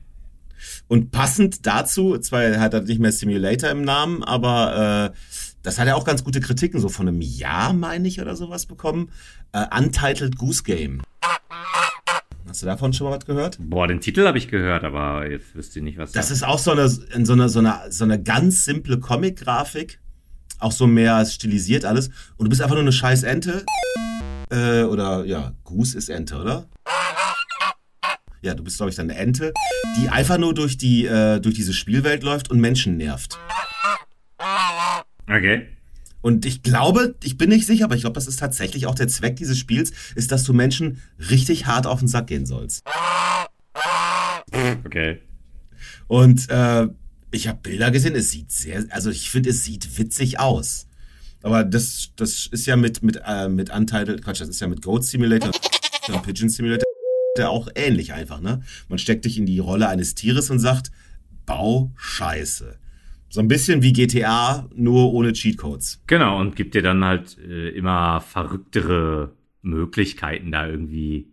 Und passend dazu, zwar hat er nicht mehr Simulator im Namen, aber äh, das hat er auch ganz gute Kritiken, so von einem Jahr, meine ich, oder sowas bekommen. Äh, Untitled Goose Game. Hast du davon schon mal was gehört? Boah, den Titel habe ich gehört, aber jetzt wüsste ich nicht, was Das ist auch so eine, in so eine, so eine, so eine ganz simple Comic-Grafik. Auch so mehr stilisiert alles. Und du bist einfach nur eine scheiß Ente. Äh, oder, ja, Goose ist Ente, oder? Ja, du bist, glaube ich, dann eine Ente, die einfach nur durch, die, äh, durch diese Spielwelt läuft und Menschen nervt. Okay. Und ich glaube, ich bin nicht sicher, aber ich glaube, das ist tatsächlich auch der Zweck dieses Spiels, ist, dass du Menschen richtig hart auf den Sack gehen sollst. Okay. Und äh, ich habe Bilder gesehen, es sieht sehr, also ich finde, es sieht witzig aus. Aber das, das ist ja mit, mit, äh, mit Untitled, Quatsch, das ist ja mit Goat Simulator und Pigeon Simulator auch ähnlich einfach, ne? Man steckt dich in die Rolle eines Tieres und sagt, bau Scheiße. So ein bisschen wie GTA, nur ohne Cheatcodes. Genau, und gibt dir dann halt äh, immer verrücktere Möglichkeiten, da irgendwie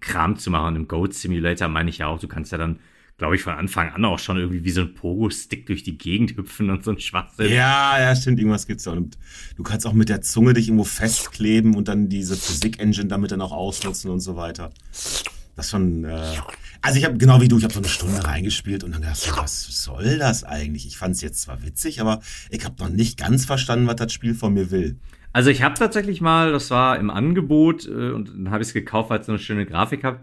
Kram zu machen. Im Goat Simulator meine ich ja auch, du kannst ja dann, glaube ich, von Anfang an auch schon irgendwie wie so ein Pogo-Stick durch die Gegend hüpfen und so ein Schwachsinn. Ja, ja, stimmt, irgendwas gibt's da. Und du kannst auch mit der Zunge dich irgendwo festkleben und dann diese Physik-Engine damit dann auch ausnutzen und so weiter. Das schon, äh, also ich habe genau wie du, ich habe so eine Stunde reingespielt und dann gedacht, so, was soll das eigentlich? Ich fand es jetzt zwar witzig, aber ich habe noch nicht ganz verstanden, was das Spiel von mir will. Also ich habe tatsächlich mal, das war im Angebot äh, und dann habe ich es gekauft, weil es so eine schöne Grafik hat.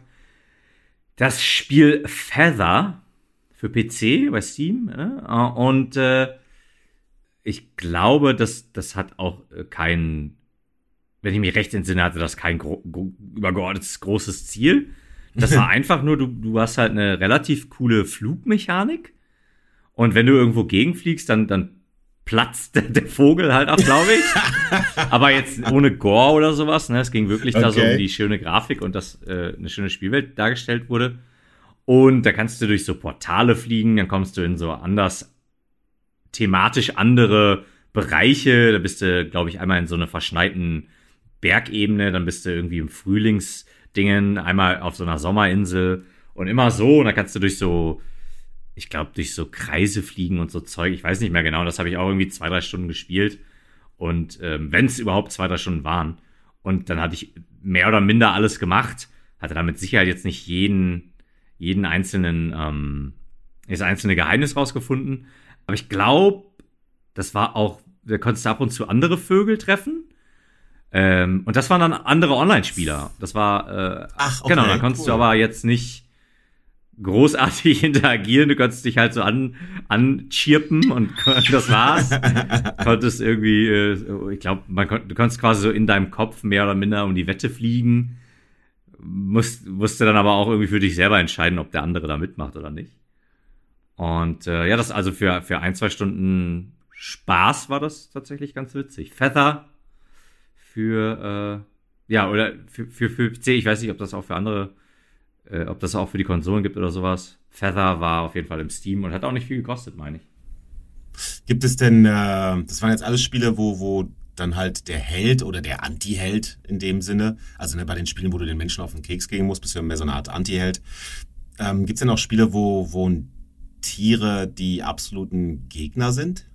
Das Spiel Feather für PC bei Steam. Äh, und äh, ich glaube, das, das hat auch äh, kein, wenn ich mich recht entsinne, hatte das kein gro übergeordnetes großes Ziel. Das war einfach nur, du, du hast halt eine relativ coole Flugmechanik. Und wenn du irgendwo gegenfliegst, dann, dann platzt der, der Vogel halt auch, glaube ich. Aber jetzt ohne Gore oder sowas. Ne? Es ging wirklich da so Okay. um die schöne Grafik und dass äh, eine schöne Spielwelt dargestellt wurde. Und da kannst du durch so Portale fliegen, dann kommst du in so anders thematisch andere Bereiche. Da bist du, glaube ich, einmal in so einer verschneiten Bergebene, dann bist du irgendwie im Frühlingsdingen, einmal auf so einer Sommerinsel und immer so. Und da kannst du durch so, ich glaube, durch so Kreise fliegen und so Zeug. Ich weiß nicht mehr genau. Das habe ich auch irgendwie zwei, drei Stunden gespielt. Und ähm, wenn es überhaupt zwei, drei Stunden waren. Und dann hatte ich mehr oder minder alles gemacht. Hatte da mit Sicherheit jetzt nicht jeden, jeden einzelnen, ähm, das einzelne Geheimnis rausgefunden. Aber ich glaube, das war auch, da konntest du ab und zu andere Vögel treffen. Ähm, und das waren dann andere Online-Spieler. Das war, äh, Ach, okay, genau, da konntest cool. du aber jetzt nicht großartig interagieren. Du konntest dich halt so an, anchirpen und das war's. konntest irgendwie, äh, ich glaube, man kon du konntest quasi so in deinem Kopf mehr oder minder um die Wette fliegen. Musst, musste dann aber auch irgendwie für dich selber entscheiden, ob der andere da mitmacht oder nicht. Und äh, ja, das also für, für ein, zwei Stunden Spaß war das tatsächlich ganz witzig. Feather für, äh, ja, oder für, für, für PC, ich weiß nicht, ob das auch für andere, äh, ob das auch für die Konsolen gibt oder sowas. Feather war auf jeden Fall im Steam und hat auch nicht viel gekostet, meine ich. Gibt es denn, äh, das waren jetzt alles Spiele, wo, wo dann halt der Held oder der Anti-Held in dem Sinne, also ne, bei den Spielen, wo du den Menschen auf den Keks gehen musst, bist du mehr so eine Art Anti-Held. Ähm, Gibt es denn auch Spiele, wo, wo Tiere die absoluten Gegner sind?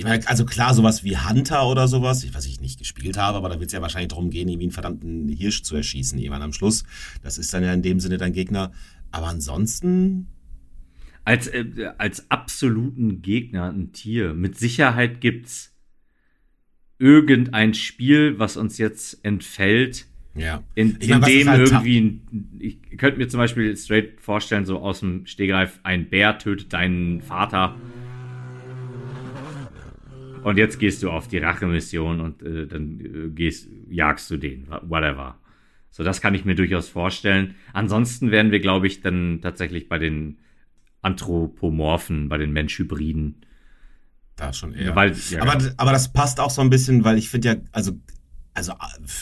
Ich meine, also klar, sowas wie Hunter oder sowas, weiß ich nicht gespielt habe, aber da wird es ja wahrscheinlich darum gehen, irgendwie einen verdammten Hirsch zu erschießen, irgendwann am Schluss. Das ist dann ja in dem Sinne dein Gegner. Aber ansonsten, Als, äh, als absoluten Gegner ein Tier. Mit Sicherheit gibt's irgendein Spiel, was uns jetzt entfällt, ja. in, meine, was in ist dem halt irgendwie, ein, ich könnte mir zum Beispiel straight vorstellen, so aus dem Stehgreif, ein Bär tötet deinen Vater. Und jetzt gehst du auf die Rachemission und äh, dann äh, gehst, jagst du den, whatever. So, das kann ich mir durchaus vorstellen. Ansonsten werden wir, glaube ich, dann tatsächlich bei den Anthropomorphen, bei den Menschhybriden. Da schon eher. Weil, ja, aber, genau. aber das passt auch so ein bisschen, weil ich finde ja, also, also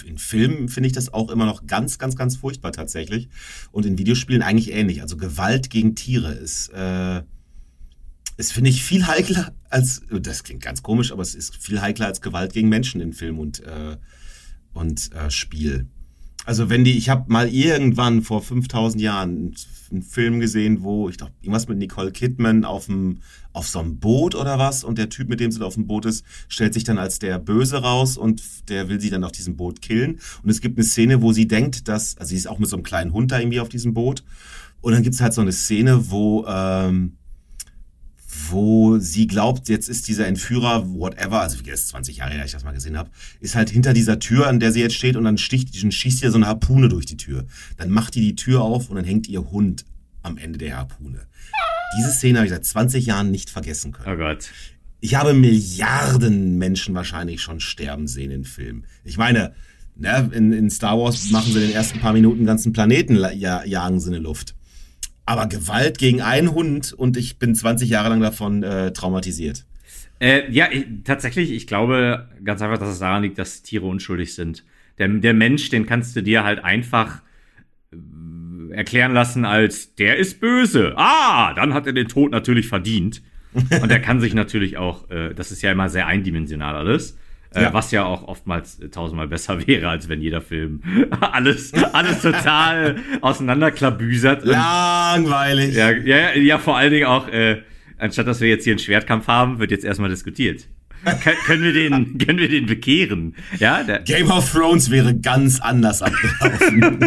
in Filmen finde ich das auch immer noch ganz, ganz, ganz furchtbar tatsächlich. Und in Videospielen eigentlich ähnlich. Also Gewalt gegen Tiere ist, äh, ist finde ich, viel heikler als, das klingt ganz komisch, aber es ist viel heikler als Gewalt gegen Menschen in Film und, äh, und äh, Spiel. Also wenn die, ich habe mal irgendwann vor 5000 Jahren einen Film gesehen, wo ich glaube irgendwas mit Nicole Kidman auf dem auf so einem Boot oder was und der Typ, mit dem sie da auf dem Boot ist, stellt sich dann als der Böse raus und der will sie dann auf diesem Boot killen. Und es gibt eine Szene, wo sie denkt, dass, also sie ist auch mit so einem kleinen Hund da irgendwie auf diesem Boot. Und dann gibt es halt so eine Szene, wo ähm, wo sie glaubt, jetzt ist dieser Entführer, whatever, also wie ist 20 Jahre her, ich das mal gesehen habe, ist halt hinter dieser Tür, an der sie jetzt steht und dann sticht, schießt ihr so eine Harpune durch die Tür. Dann macht die die Tür auf und dann hängt ihr Hund am Ende der Harpune. Diese Szene habe ich seit 20 Jahren nicht vergessen können. Oh Gott. Ich habe Milliarden Menschen wahrscheinlich schon sterben sehen in Filmen. Ich meine, ne, in, in Star Wars machen sie in den ersten paar Minuten ganzen Planeten, la- ja, jagen sie in die Luft. Aber Gewalt gegen einen Hund und ich bin 20 Jahre lang davon äh, traumatisiert. Äh, ja, ich, tatsächlich, ich glaube ganz einfach, dass es daran liegt, dass Tiere unschuldig sind. Der, der Mensch, den kannst du dir halt einfach äh, erklären lassen als, der ist böse. Ah, dann hat er den Tod natürlich verdient. Und er kann sich natürlich auch, äh, das ist ja immer sehr eindimensional alles. Äh, Ja. Was ja auch oftmals äh, tausendmal besser wäre, als wenn jeder Film alles, alles total auseinanderklabüsert. Langweilig. ja, ja, ja, vor allen Dingen auch, äh, anstatt dass wir jetzt hier einen Schwertkampf haben, wird jetzt erstmal diskutiert. Kön können wir den, können wir den bekehren? Ja, Game of Thrones wäre ganz anders abgelaufen.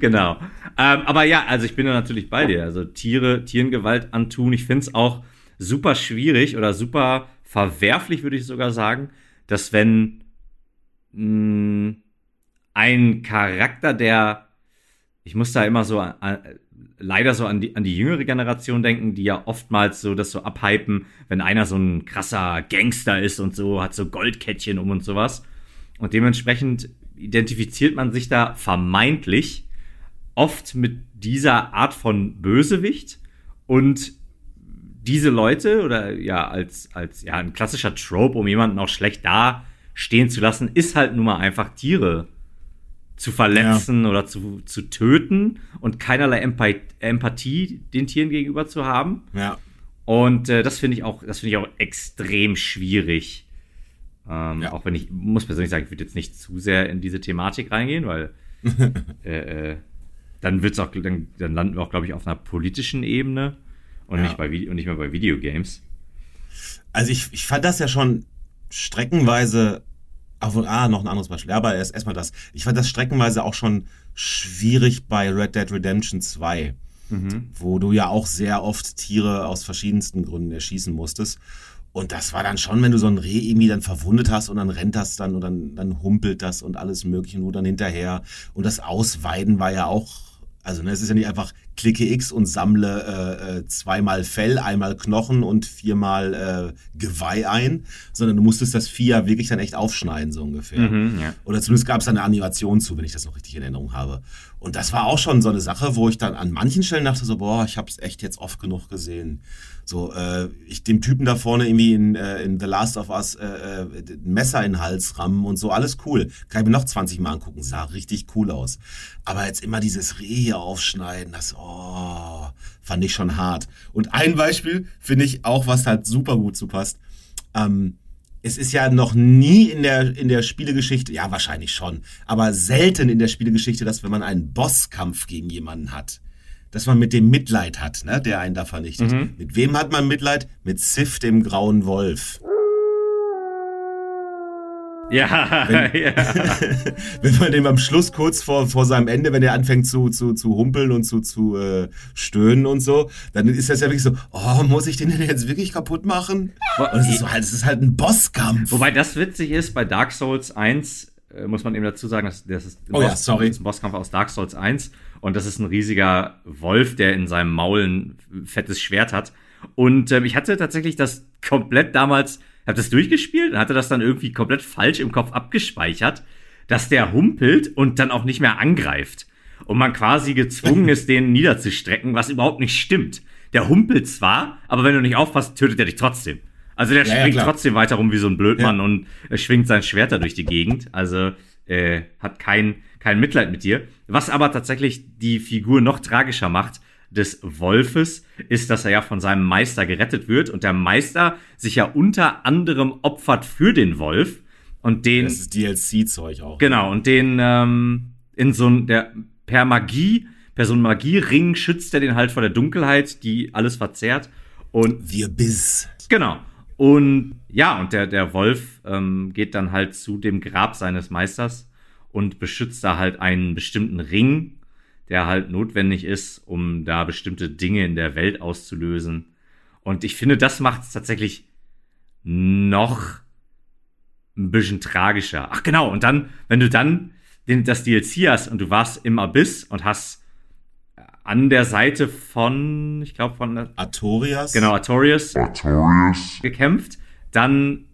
genau. Ähm, aber ja, also ich bin da natürlich bei dir. Also Tiere, Tieren Gewalt antun. Ich finde es auch super schwierig oder super verwerflich, würde ich sogar sagen, dass wenn mh, ein Charakter, der ich muss da immer so an, leider so an die, an die jüngere Generation denken, die ja oftmals so das so abhypen, wenn einer so ein krasser Gangster ist und so, hat so Goldkettchen um und sowas. Und dementsprechend identifiziert man sich da vermeintlich oft mit dieser Art von Bösewicht und diese Leute oder ja, als, als ja, ein klassischer Trope, um jemanden auch schlecht da stehen zu lassen, ist halt nun mal einfach Tiere zu verletzen ja. oder zu, zu töten und keinerlei Empathie, Empathie den Tieren gegenüber zu haben. Ja. Und äh, das finde ich auch, das finde ich auch extrem schwierig. Ähm, ja. Auch wenn ich muss persönlich sagen, ich würde jetzt nicht zu sehr in diese Thematik reingehen, weil äh, äh, dann wird's auch, dann, dann landen wir auch, glaube ich, auf einer politischen Ebene und ja. nicht bei und nicht mehr bei Videogames. Also ich, ich fand das ja schon streckenweise auch, ah, noch ein anderes Beispiel. Ja, aber erst erstmal das. Ich fand das streckenweise auch schon schwierig bei Red Dead Redemption 2, mhm. wo du ja auch sehr oft Tiere aus verschiedensten Gründen erschießen musstest. Und das war dann schon, wenn du so ein Reh irgendwie dann verwundet hast und dann rennt das dann und dann, dann humpelt das und alles Mögliche nur dann hinterher. Und das Ausweiden war ja auch also ne, es ist ja nicht einfach klicke X und sammle äh, äh, zweimal Fell, einmal Knochen und viermal äh, Geweih ein, sondern du musstest das Vieh ja wirklich dann echt aufschneiden, so ungefähr. Mhm, ja. Oder zumindest gab es eine Animation zu, wenn ich das noch richtig in Erinnerung habe. Und das war auch schon so eine Sache, wo ich dann an manchen Stellen dachte so, boah, ich habe es echt jetzt oft genug gesehen. So, äh, ich dem Typen da vorne irgendwie in, äh, in The Last of Us äh, äh, Messer in den Hals rammen und so, alles cool. Kann ich mir noch 20 Mal angucken, sah richtig cool aus. Aber jetzt immer dieses Reh hier aufschneiden, das, oh, fand ich schon hart. Und ein Beispiel finde ich auch, was halt super gut zu passt. Ähm, es ist ja noch nie in der, in der Spielegeschichte, ja, wahrscheinlich schon, aber selten in der Spielegeschichte, dass wenn man einen Bosskampf gegen jemanden hat, dass man mit dem Mitleid hat, ne, der einen da vernichtet. Mhm. Mit wem hat man Mitleid? Mit Sif, dem grauen Wolf. Ja, wenn, ja. wenn man dem am Schluss kurz vor, vor seinem Ende, wenn er anfängt zu, zu, zu humpeln und zu, zu äh, stöhnen und so, dann ist das ja wirklich so, oh, muss ich den denn jetzt wirklich kaputt machen? Und es ist, so, halt, es ist halt ein Bosskampf. Wobei das witzig ist, bei Dark Souls 1 äh, muss man eben dazu sagen, dass das ist ein, oh, Boss, ja, sorry. ein Bosskampf aus Dark Souls 1 und das ist ein riesiger Wolf, der in seinem Maul ein fettes Schwert hat. Und ähm, ich hatte tatsächlich das komplett damals, habe das durchgespielt und hatte das dann irgendwie komplett falsch im Kopf abgespeichert, dass der humpelt und dann auch nicht mehr angreift. Und man quasi gezwungen ist, den niederzustrecken, was überhaupt nicht stimmt. Der humpelt zwar, aber wenn du nicht aufpasst, tötet er dich trotzdem. Also der ja, springt ja, trotzdem weiter rum wie so ein Blödmann ja. und äh, schwingt sein Schwert da durch die Gegend. Also äh, hat kein, kein Mitleid mit dir. Was aber tatsächlich die Figur noch tragischer macht, des Wolfes, ist, dass er ja von seinem Meister gerettet wird und der Meister sich ja unter anderem opfert für den Wolf und den. Das ist DLC-Zeug auch. Genau, und den ähm, in so ein, der per Magie, per so einem Magiering schützt er den halt vor der Dunkelheit, die alles verzehrt. Und. Wir Biss. Genau. Und ja, und der, der Wolf ähm, geht dann halt zu dem Grab seines Meisters und beschützt da halt einen bestimmten Ring, der halt notwendig ist, um da bestimmte Dinge in der Welt auszulösen. Und ich finde, das macht es tatsächlich noch ein bisschen tragischer. Ach genau, und dann, wenn du dann den, das DLC hast und du warst im Abyss und hast an der Seite von, ich glaube von Artorias. Genau, Artorias. Artorias. gekämpft. Dann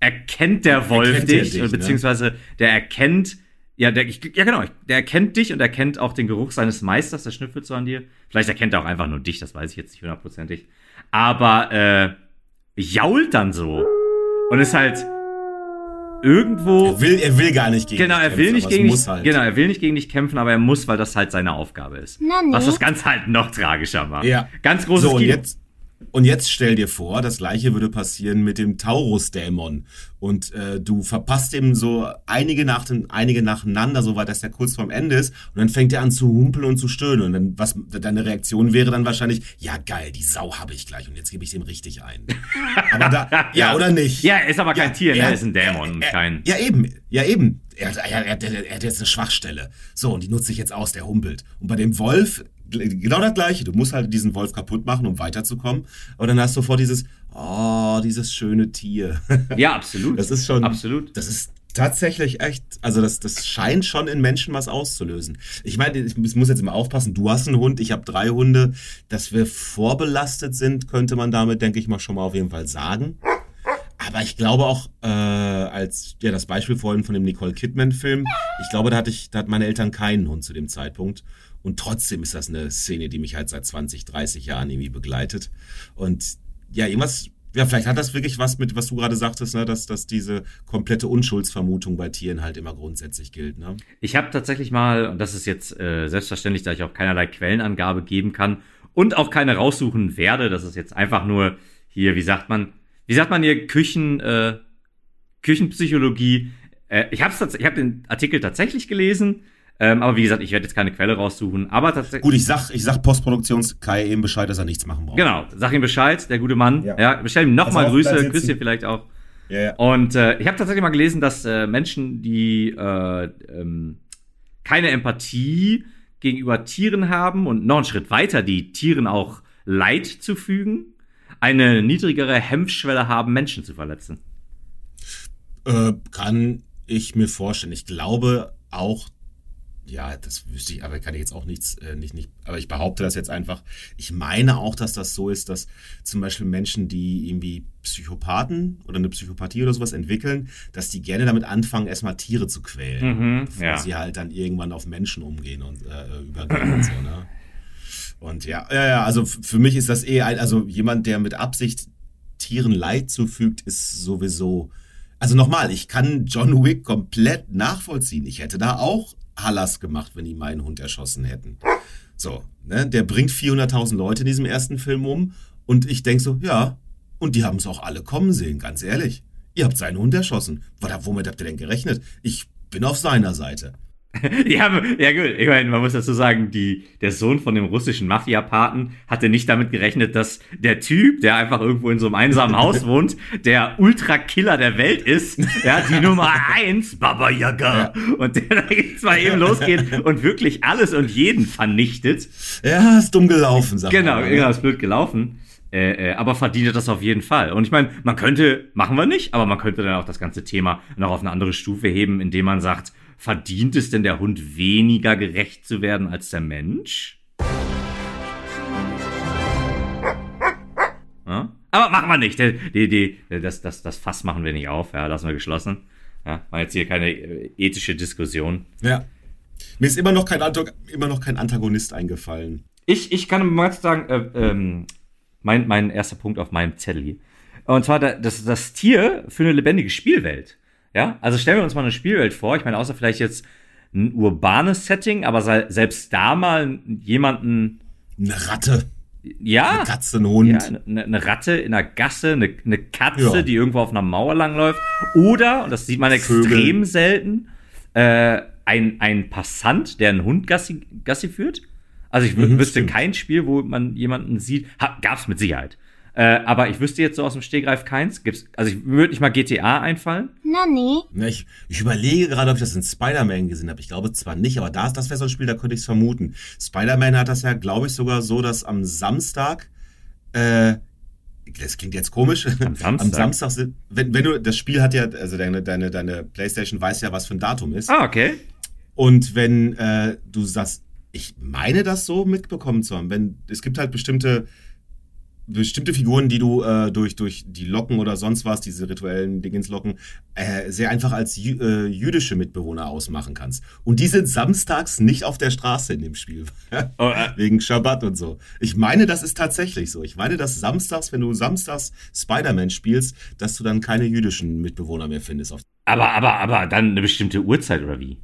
erkennt der Wolf erkennt dich, dich, ne? beziehungsweise ne? der erkennt, ja, der, ich, ja genau, der erkennt dich und erkennt auch den Geruch seines Meisters, der schnüffelt so an dir. Vielleicht erkennt er auch einfach nur dich, das weiß ich jetzt nicht hundertprozentig. Aber äh, jault dann so und ist halt irgendwo. Er will, er will gar nicht gegen genau, dich kämpfen. Genau, er will nicht gegen dich, halt. Genau, er will nicht gegen dich kämpfen, aber er muss, weil das halt seine Aufgabe ist. Na, nee. Was das Ganze halt noch tragischer macht. Ja. Ganz großes so, und Jetzt, und jetzt stell dir vor, das gleiche würde passieren mit dem Taurus-Dämon. Und äh, du verpasst ihm so einige, nach, einige nacheinander, so weit, dass er kurz vorm Ende ist. Und dann fängt er an zu humpeln und zu stöhnen. Und dann, was deine Reaktion wäre dann wahrscheinlich, ja geil, die Sau habe ich gleich und jetzt gebe ich dem richtig ein. aber da, ja, ja, oder nicht? Ja, er ist aber kein ja, Tier, ne? er ist ein Dämon, er, kein. Ja, eben, ja, eben. Er, er, er, er, hat jetzt eine Schwachstelle. So, und die nutze ich jetzt aus, der humpelt. Und bei dem Wolf genau das Gleiche. Du musst halt diesen Wolf kaputt machen, um weiterzukommen. Aber dann hast du sofort dieses, oh, dieses schöne Tier. Ja, absolut. Das ist schon, absolut. Das ist tatsächlich echt, also das, das scheint schon in Menschen was auszulösen. Ich meine, ich muss jetzt immer aufpassen, du hast einen Hund, ich habe drei Hunde. Dass wir vorbelastet sind, könnte man damit, denke ich mal, schon mal auf jeden Fall sagen. Aber ich glaube auch, äh, als ja das Beispiel vorhin von dem Nicole Kidman-Film, ich glaube, da hatte ich, da hat meine Eltern keinen Hund zu dem Zeitpunkt. Und trotzdem ist das eine Szene, die mich halt seit 20, 30 Jahren irgendwie begleitet. Und ja, irgendwas, ja, vielleicht hat das wirklich was mit, was du gerade sagtest, ne, dass, dass diese komplette Unschuldsvermutung bei Tieren halt immer grundsätzlich gilt, ne? Ich habe tatsächlich mal, und das ist jetzt äh, selbstverständlich, da ich auch keinerlei Quellenangabe geben kann und auch keine raussuchen werde, das ist jetzt einfach nur hier, wie sagt man, wie sagt man hier, Küchen, äh, Küchenpsychologie. Äh, ich habe hab den Artikel tatsächlich gelesen, ähm, aber wie gesagt, ich werde jetzt keine Quelle raussuchen. Aber tatsächlich. Gut, ich sag, ich sag Postproduktions-Kai eben Bescheid, dass er nichts machen braucht. Genau, sag ihm Bescheid, der gute Mann. Ja, Ja. bestell ihm nochmal bleib Grüße. Küsschen vielleicht auch. Ja, ja. Und äh, ich habe tatsächlich mal gelesen, dass äh, Menschen, die äh, ähm, keine Empathie gegenüber Tieren haben und noch einen Schritt weiter, die Tieren auch Leid zufügen, eine niedrigere Hemmschwelle haben, Menschen zu verletzen. Äh, kann ich mir vorstellen. Ich glaube auch, ja, das wüsste ich, aber kann ich jetzt auch nichts, äh, nicht, nicht, aber ich behaupte das jetzt einfach. Ich meine auch, dass das so ist, dass zum Beispiel Menschen, die irgendwie Psychopathen oder eine Psychopathie oder sowas entwickeln, dass die gerne damit anfangen, erstmal Tiere zu quälen, Mhm, bevor ja. sie halt dann irgendwann auf Menschen umgehen und äh, übergehen und so, ne? Und ja, ja, ja, also für mich ist das eh ein, also jemand, der mit Absicht Tieren Leid zufügt, ist sowieso. Also nochmal, ich kann John Wick komplett nachvollziehen. Ich hätte da auch Hallas gemacht, wenn die meinen Hund erschossen hätten. So, ne, der bringt 400.000 Leute in diesem ersten Film um und ich denk so, ja, und die haben es auch alle kommen sehen, ganz ehrlich. Ihr habt seinen Hund erschossen. Womit habt ihr denn gerechnet? Ich bin auf seiner Seite. Ja, ja gut, ich meine, man muss dazu sagen, die, der Sohn von dem russischen Mafia-Paten hatte nicht damit gerechnet, dass der Typ, der einfach irgendwo in so einem einsamen Haus wohnt, der Ultra-Killer der Welt ist, ja, die Nummer eins, Baba Yaga, und der da jetzt mal eben losgeht und wirklich alles und jeden vernichtet. Ja, ist dumm gelaufen, sag Genau, mal. ne? genau, ist blöd gelaufen. Äh, äh, aber verdient er das auf jeden Fall. Und ich meine, man könnte, machen wir nicht, aber man könnte dann auch das ganze Thema noch auf eine andere Stufe heben, indem man sagt, verdient es denn der Hund weniger gerecht zu werden als der Mensch? Ja? Aber machen wir nicht. Die, die, das, das, das Fass machen wir nicht auf. Ja, lassen wir geschlossen. Ja, war jetzt hier keine äh, ethische Diskussion. Ja. Mir ist immer noch kein, immer noch kein Antagonist eingefallen. Ich, ich kann mal sagen, äh, ähm, mein, mein erster Punkt auf meinem Zettel hier. Und zwar da- das, das Tier für eine lebendige Spielwelt. Ja, also stellen wir uns mal eine Spielwelt vor. Ich meine, außer vielleicht jetzt ein urbanes Setting, aber se selbst da mal jemanden, Eine Ratte, ja, eine Katze, ein Hund. ja, eine, eine Ratte in einer Gasse, eine, eine Katze, Ja. die irgendwo auf einer Mauer langläuft. Oder, und das sieht man Vögel. extrem selten, äh, ein, ein Passant, der einen Hund Gassi, Gassi führt. Also ich Mhm, wüsste stimmt. kein Spiel, wo man jemanden sieht. Ha, gab's mit Sicherheit. Äh, aber ich wüsste jetzt so aus dem Stegreif keins. Gibt's, also ich würde nicht mal GTA einfallen. Nani? Na, ich, ich überlege gerade, ob ich das in Spider-Man gesehen habe. Ich glaube zwar nicht, aber das, das wäre so ein Spiel, da könnte ich es vermuten. Spider-Man hat das ja, glaube ich, sogar so, dass am Samstag, äh, das klingt jetzt komisch, am Samstag? Samstag sind, wenn, wenn du, das Spiel hat ja, also deine, deine, deine Playstation weiß ja, was für ein Datum ist. Ah, okay. Und wenn äh, du sagst, ich meine das so mitbekommen zu haben, wenn es gibt halt bestimmte bestimmte Figuren, die du äh, durch durch die Locken oder sonst was, diese rituellen Dingenslocken, äh, sehr einfach als jü äh, jüdische Mitbewohner ausmachen kannst. Und die sind samstags nicht auf der Straße in dem Spiel. Oh, äh, Wegen Schabbat und so. Ich meine, das ist tatsächlich so. Ich meine, dass samstags, wenn du samstags Spider-Man spielst, dass du dann keine jüdischen Mitbewohner mehr findest. Auf aber, aber, aber dann eine bestimmte Uhrzeit oder wie?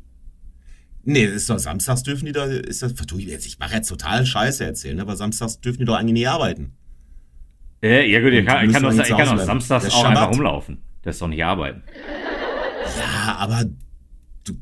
Nee, ist doch samstags dürfen die da, ist das, ich mache jetzt total Scheiße erzählen, aber samstags dürfen die doch eigentlich nie arbeiten. Äh, ja gut, ich kann, ich kann müssen doch, ich kann bleiben. samstags auch einfach rumlaufen. Das ist doch nicht arbeiten. Ja, aber du,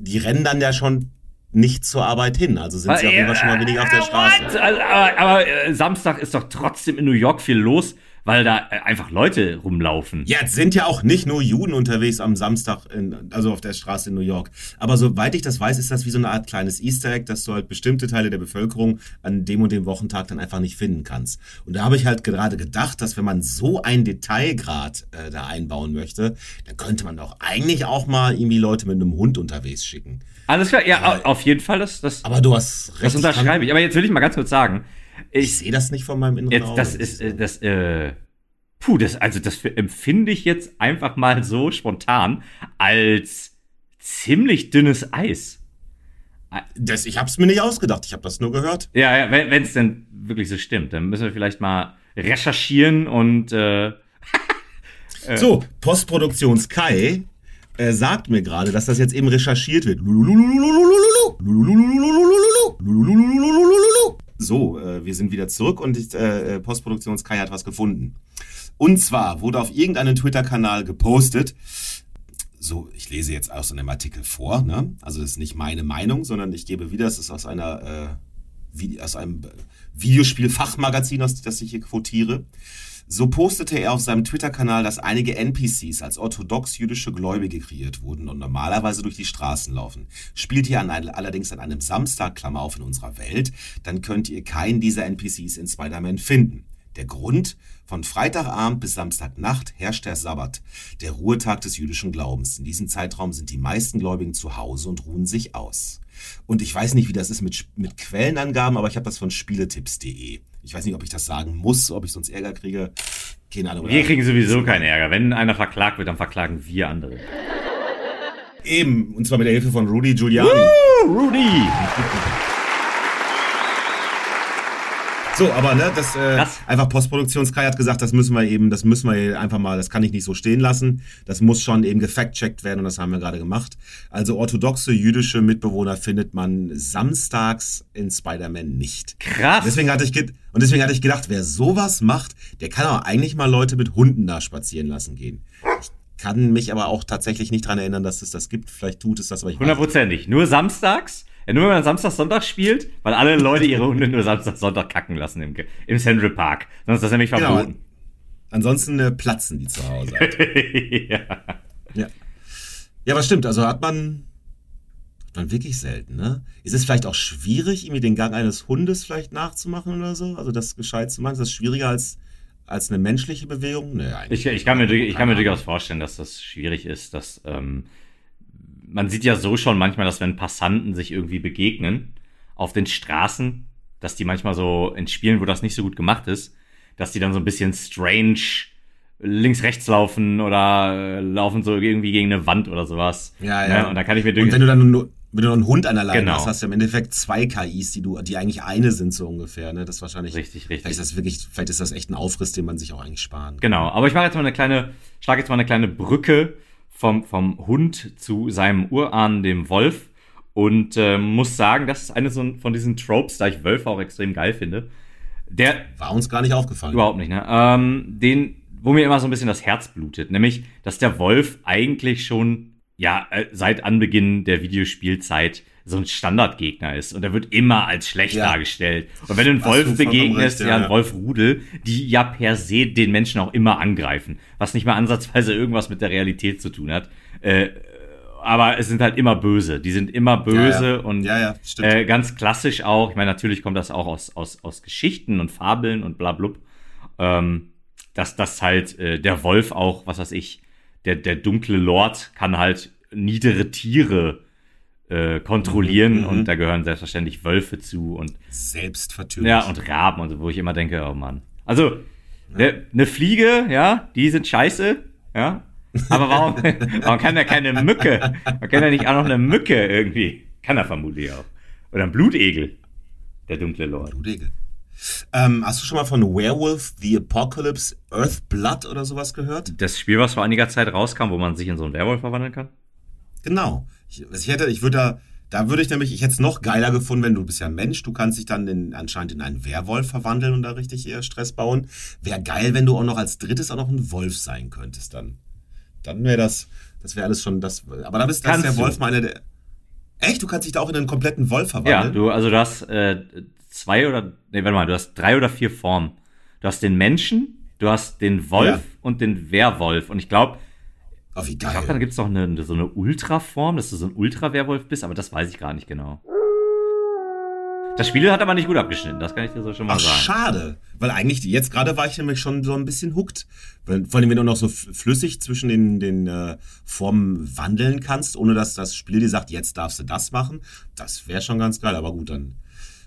die rennen dann ja schon nicht zur Arbeit hin, also sind sie auf jeden Fall schon mal weniger auf der Straße. What? Also, aber aber äh, Samstag ist doch trotzdem in New York viel los, weil da äh, einfach Leute rumlaufen. Ja, es sind ja auch nicht nur Juden unterwegs am Samstag, in, also auf der Straße in New York. Aber soweit ich das weiß, ist das wie so eine Art kleines Easter Egg, dass du halt bestimmte Teile der Bevölkerung an dem und dem Wochentag dann einfach nicht finden kannst. Und da habe ich halt gerade gedacht, dass wenn man so ein Detailgrad äh, da einbauen möchte, dann könnte man doch eigentlich auch mal irgendwie Leute mit einem Hund unterwegs schicken. Alles klar, ja, Aber- auf jeden Fall, das, das, Aber du hast recht. das unterschreibe ich. Aber jetzt will ich mal ganz kurz sagen, Ich ich, sehe das nicht von meinem inneren jetzt, Auge. das ist, äh, das, äh, puh, das, also das empfinde ich jetzt einfach mal so spontan als ziemlich dünnes Eis. Das, ich habe es mir nicht ausgedacht, ich habe das nur gehört. Ja, ja wenn es denn wirklich so stimmt, dann müssen wir vielleicht mal recherchieren und äh, So, Postproduktions Kai äh, sagt mir gerade, dass das jetzt eben recherchiert wird. So, äh, wir sind wieder zurück und äh, Postproduktions Kai hat was gefunden. Und zwar wurde auf irgendeinem Twitter-Kanal gepostet, so, ich lese jetzt aus einem Artikel vor, ne? also das ist nicht meine Meinung, sondern ich gebe wieder, es ist aus einer, äh, aus einem Videospiel-Fachmagazin, das ich hier quotiere. So postete er auf seinem Twitter-Kanal, dass einige NPCs als orthodox-jüdische Gläubige kreiert wurden und normalerweise durch die Straßen laufen. Spielt ihr an allerdings an einem Samstag, Klammer auf, in unserer Welt, dann könnt ihr keinen dieser NPCs in Spider-Man finden. Der Grund? Von Freitagabend bis Samstagnacht herrscht der Sabbat, der Ruhetag des jüdischen Glaubens. In diesem Zeitraum sind die meisten Gläubigen zu Hause und ruhen sich aus. Und ich weiß nicht, wie das ist mit, mit Quellenangaben, aber ich habe das von spieletipps.de. Ich weiß nicht, ob ich das sagen muss, ob ich sonst Ärger kriege. Keine Ahnung. Wir kriegen sowieso keinen Ärger. Wenn einer verklagt wird, dann verklagen wir andere. Eben, und zwar mit der Hilfe von Rudy Giuliani. Woo, Rudy! So, aber ne, das äh, einfach Postproduktionskai hat gesagt, das müssen wir eben, das müssen wir einfach mal, das kann ich nicht so stehen lassen. Das muss schon eben gefact-checkt werden und das haben wir gerade gemacht. Also orthodoxe jüdische Mitbewohner findet man samstags in Spider-Man nicht. Krass. Deswegen hatte ich und deswegen hatte ich gedacht, wer sowas macht, der kann auch eigentlich mal Leute mit Hunden da spazieren lassen gehen. Ich kann mich aber auch tatsächlich nicht dran erinnern, dass es das gibt. Vielleicht tut es das, aber ich Hundertprozentig. Nur samstags? Ja, nur wenn man Samstag, Sonntag spielt, weil alle Leute ihre Hunde nur Samstag, Sonntag kacken lassen im, im Central Park. Sonst ist das nämlich genau. verboten. Genau. Ansonsten äh, platzen die zu Hause. ja. ja. Ja, aber stimmt. Also hat man, hat man wirklich selten, ne? Ist es vielleicht auch schwierig, irgendwie den Gang eines Hundes vielleicht nachzumachen oder so? Also das gescheit zu machen? Ist das schwieriger als, als eine menschliche Bewegung? Nee, eigentlich. Ich, ich kann mir, ich kann mir durchaus vorstellen, dass das schwierig ist, dass, ähm, man sieht ja so schon manchmal, dass wenn Passanten sich irgendwie begegnen auf den Straßen, dass die manchmal so in Spielen, wo das nicht so gut gemacht ist, dass die dann so ein bisschen strange links rechts laufen oder äh, laufen so irgendwie gegen eine Wand oder sowas. Ja, ja. Ne? Und da kann ich mir Und wenn du dann nur wenn du noch einen Hund an der Leine genau. hast, hast du im Endeffekt zwei KIs, die du, die eigentlich eine sind, so ungefähr. Ne? Das ist wahrscheinlich. Richtig, richtig. Vielleicht ist das wirklich, vielleicht ist das echt ein Aufriss, den man sich auch eigentlich sparen kann. Genau, aber ich mache jetzt mal eine kleine, schlage jetzt mal eine kleine Brücke vom, vom Hund zu seinem Urahn, dem Wolf. Und äh, muss sagen, das ist eine so von diesen Tropes, da ich Wölfe auch extrem geil finde. Der war uns gar nicht aufgefallen. Überhaupt nicht, ne? Ähm, den, wo mir immer so ein bisschen das Herz blutet, nämlich, dass der Wolf eigentlich schon ja äh, seit Anbeginn der Videospielzeit so ein Standardgegner ist und er wird immer als schlecht ja. dargestellt. Und wenn du einen Wolf begegnest, recht, ja, ja, ein Wolfrudel, die ja per se den Menschen auch immer angreifen, was nicht mal ansatzweise irgendwas mit der Realität zu tun hat. Äh, aber es sind halt immer böse. Die sind immer böse ja, ja. und ja, äh, ganz klassisch auch. Ich meine, natürlich kommt das auch aus, aus, aus Geschichten und Fabeln und bla blub. Ähm, dass das halt äh, der Wolf auch, was weiß ich, der, der dunkle Lord kann halt niedere Tiere äh, kontrollieren mhm, und mhm. da gehören selbstverständlich Wölfe zu und selbstvertürlich. Ja, und Raben und so, wo ich immer denke, oh Mann. Also, eine ne Fliege, ja, die sind scheiße, ja. Aber warum, warum kann er keine Mücke? Man kann ja nicht auch noch eine Mücke irgendwie. Kann er vermutlich auch. Oder ein Blutegel. Der dunkle Lord. Blutegel. Ähm, hast du schon mal von Werewolf the Apocalypse Earthblood oder sowas gehört? Das Spiel, was vor einiger Zeit rauskam, wo man sich in so einen Werwolf verwandeln kann? Genau. Ich, ich hätte, ich würde da, da würde ich nämlich, ich hätte es noch geiler gefunden, wenn du bist ja Mensch, du kannst dich dann in, anscheinend in einen Werwolf verwandeln und da richtig eher Stress bauen. Wäre geil, wenn du auch noch als drittes auch noch ein Wolf sein könntest dann. Dann wäre das, das wäre alles schon das. Aber da bist das der Wolf meine der. Echt? Du kannst dich da auch in einen kompletten Wolf verwandeln? Ja, du, also du hast äh, zwei oder, nee, warte mal, du hast drei oder vier Formen. Du hast den Menschen, du hast den Wolf ja. und den Werwolf. Und ich glaube, Oh, wie geil. Ich glaube, dann gibt es noch eine, so eine Ultra-Form, dass du so ein Ultra-Werwolf bist, aber das weiß ich gar nicht genau. Das Spiel hat aber nicht gut abgeschnitten, das kann ich dir so schon mal Ach, sagen. schade. Weil eigentlich, jetzt gerade war ich nämlich schon so ein bisschen hooked. Vor allem, wenn du noch so flüssig zwischen den, den äh, Formen wandeln kannst, ohne dass das Spiel dir sagt, jetzt darfst du das machen. Das wäre schon ganz geil, aber gut, dann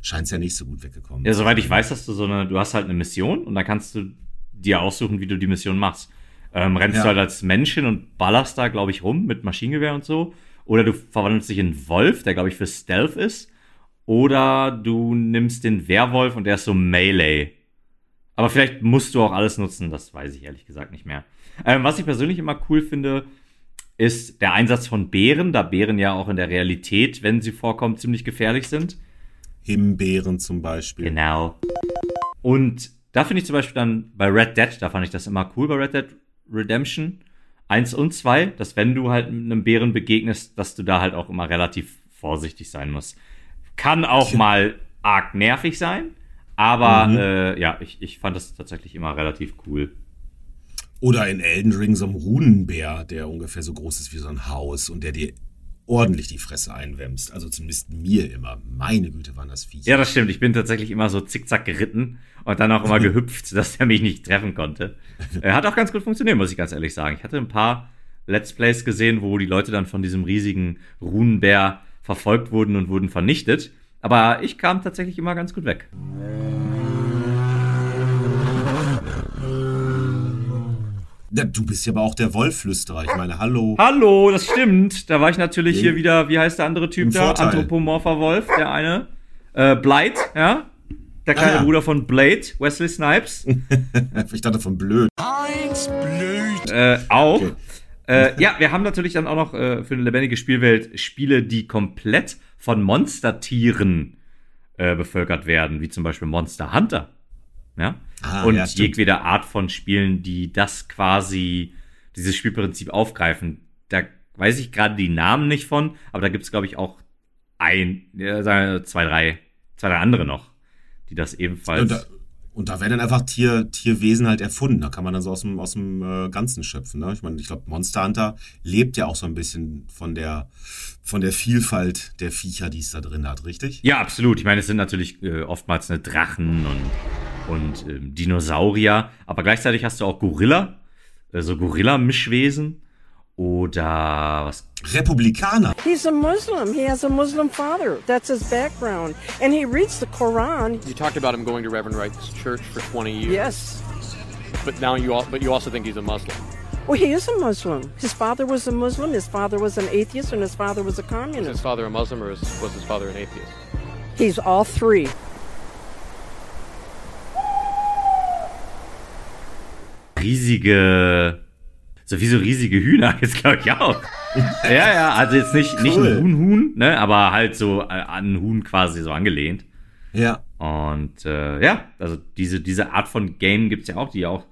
scheint es ja nicht so gut weggekommen. Ja, soweit ich weiß, hast du so eine, du hast halt eine Mission und dann kannst du dir aussuchen, wie du die Mission machst. Ähm, rennst ja. du halt als Mensch hin und ballerst da, glaube ich, rum mit Maschinengewehr und so. Oder du verwandelst dich in Wolf, der glaube ich für Stealth ist. Oder du nimmst den Werwolf und der ist so Melee. Aber vielleicht musst du auch alles nutzen, das weiß ich ehrlich gesagt nicht mehr. Ähm, was ich persönlich immer cool finde, ist der Einsatz von Bären, da Bären ja auch in der Realität, wenn sie vorkommen, ziemlich gefährlich sind. Himbeeren zum Beispiel. Genau. Und da finde ich zum Beispiel dann bei Red Dead, da fand ich das immer cool bei Red Dead Redemption 1 und 2, dass wenn du halt einem Bären begegnest, dass du da halt auch immer relativ vorsichtig sein musst. Kann auch mal arg nervig sein, aber Mhm. äh, ja, ich, ich fand das tatsächlich immer relativ cool. Oder in Elden Ring so ein Runenbär, der ungefähr so groß ist wie so ein Haus und der dir ordentlich die Fresse einwämst. Also zumindest mir immer. Meine Güte, waren das Viecher. Ja, das stimmt. Ich bin tatsächlich immer so zickzack geritten und dann auch immer gehüpft, dass er mich nicht treffen konnte. Er hat auch ganz gut funktioniert, muss ich ganz ehrlich sagen. Ich hatte ein paar Let's Plays gesehen, wo die Leute dann von diesem riesigen Runenbär verfolgt wurden und wurden vernichtet. Aber ich kam tatsächlich immer ganz gut weg. Du bist ja aber auch der Wollflüsterer. Ich meine, hallo. Hallo, das stimmt. Da war ich natürlich Im- hier wieder, wie heißt der andere Typ im da? Vorteil. Anthropomorpher Wolf, der eine. Äh, Blight, ja? Der kleine Ah, ja. Bruder von Blade, Wesley Snipes. Ich dachte von blöd. äh, auch. Äh, ja, wir haben natürlich dann auch noch äh, für eine lebendige Spielwelt Spiele, die komplett von Monstertieren äh, bevölkert werden, wie zum Beispiel Monster Hunter. Ja? Ah, Und ja, jedwede Art von Spielen, die das quasi, dieses Spielprinzip aufgreifen. Da weiß ich gerade die Namen nicht von, aber da gibt es, glaube ich, auch ein, wir zwei, drei, zwei, drei andere noch, die das ebenfalls. Und da, und da werden dann einfach Tier, Tierwesen halt erfunden. Da kann man dann so aus dem, aus dem äh, Ganzen schöpfen. Ne? Ich meine, ich glaube, Monster Hunter lebt ja auch so ein bisschen von der, von der Vielfalt der Viecher, die es da drin hat, richtig? Ja, absolut. Ich meine, es sind natürlich äh, oftmals eine Drachen und, und ähm, Dinosaurier, aber gleichzeitig hast du auch Gorilla, äh, so Gorilla-Mischwesen oder was? Republikaner. He's a Muslim. He has a Muslim father. That's his background. And he reads the Quran. You talked about him going to Reverend Wright's church for 20 years. Yes. But now you all, but you also think he's a Muslim. Well, he is a Muslim. His father was a Muslim, his father was an atheist, and his father was a Is his communist. father a Muslim or was his father an atheist? He's all three. Riesige, so wie so riesige Hühner, jetzt glaube ich auch. ja, ja, also jetzt nicht, nicht Cool. ein Huhn-Huhn, ne, aber halt so äh, an ein Huhn quasi so angelehnt. Ja. Und äh, ja, also diese, diese Art von Game gibt's ja auch, die auch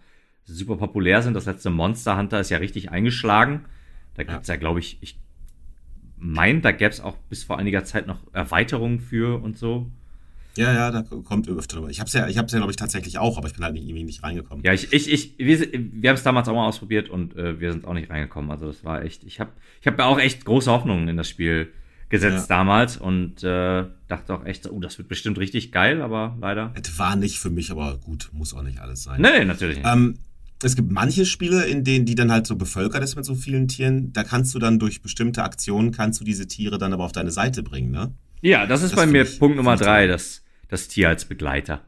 super populär sind. Das letzte Monster Hunter ist ja richtig eingeschlagen. Da gibt's ja, glaube ich, ich meine, da gäb's auch bis vor einiger Zeit noch Erweiterungen für und so. Ja, ja, da kommt öfter drüber. Ich hab's ja, ich hab's ja, glaube ich, tatsächlich auch, aber ich bin halt nicht, irgendwie nicht reingekommen. Ja, ich, ich, ich, wir, wir haben es damals auch mal ausprobiert und äh, wir sind auch nicht reingekommen. Also das war echt, ich habe ich hab auch echt große Hoffnungen in das Spiel gesetzt Ja. damals und äh, dachte auch echt, so, oh, das wird bestimmt richtig geil, aber leider. Es war nicht für mich, aber gut, muss auch nicht alles sein. Nee, nee, natürlich nicht. Ähm, es gibt manche Spiele, in denen die dann halt so bevölkert ist mit so vielen Tieren. Da kannst du dann durch bestimmte Aktionen kannst du diese Tiere dann aber auf deine Seite bringen, ne? Ja, das ist Das bei mir Punkt Nummer drei, toll. Das, Tier als Begleiter.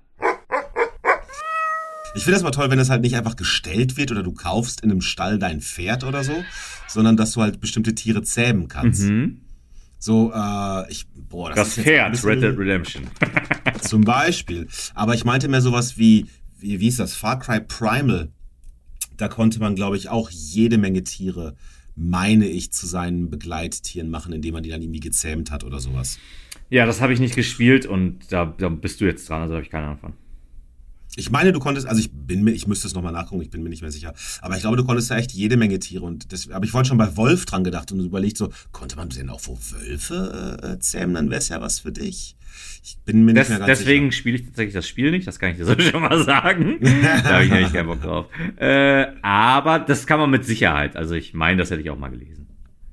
Ich finde das mal toll, wenn das halt nicht einfach gestellt wird oder du kaufst in einem Stall dein Pferd oder so, sondern dass du halt bestimmte Tiere zähmen kannst. Mhm. So, äh, ich, boah, das, Das Pferd, Red Dead Redemption. Zum Beispiel. Aber ich meinte mehr sowas wie, wie, wie ist das? Far Cry Primal. Da konnte man, glaube ich, auch jede Menge Tiere, meine ich, zu seinen Begleittieren machen, indem man die dann irgendwie gezähmt hat oder sowas. ja, das habe ich nicht gespielt und da, da bist du jetzt dran, also habe ich keine Ahnung von. Ich meine, du konntest, also ich bin mir, ich müsste es nochmal nachgucken, ich bin mir nicht mehr sicher. Aber ich glaube, du konntest da echt jede Menge Tiere und das, aber ich wollte schon bei Wolf dran gedacht und überlegt so, konnte man denn auch wo Wölfe äh, zähmen, dann wäre es ja was für dich. Ich bin mir nicht Des, mehr ganz deswegen sicher. spiele ich tatsächlich das Spiel nicht, das kann ich dir so schon mal sagen. da habe ich nämlich keinen Bock drauf. Äh, aber das kann man mit Sicherheit. Also ich meine, das hätte ich auch mal gelesen.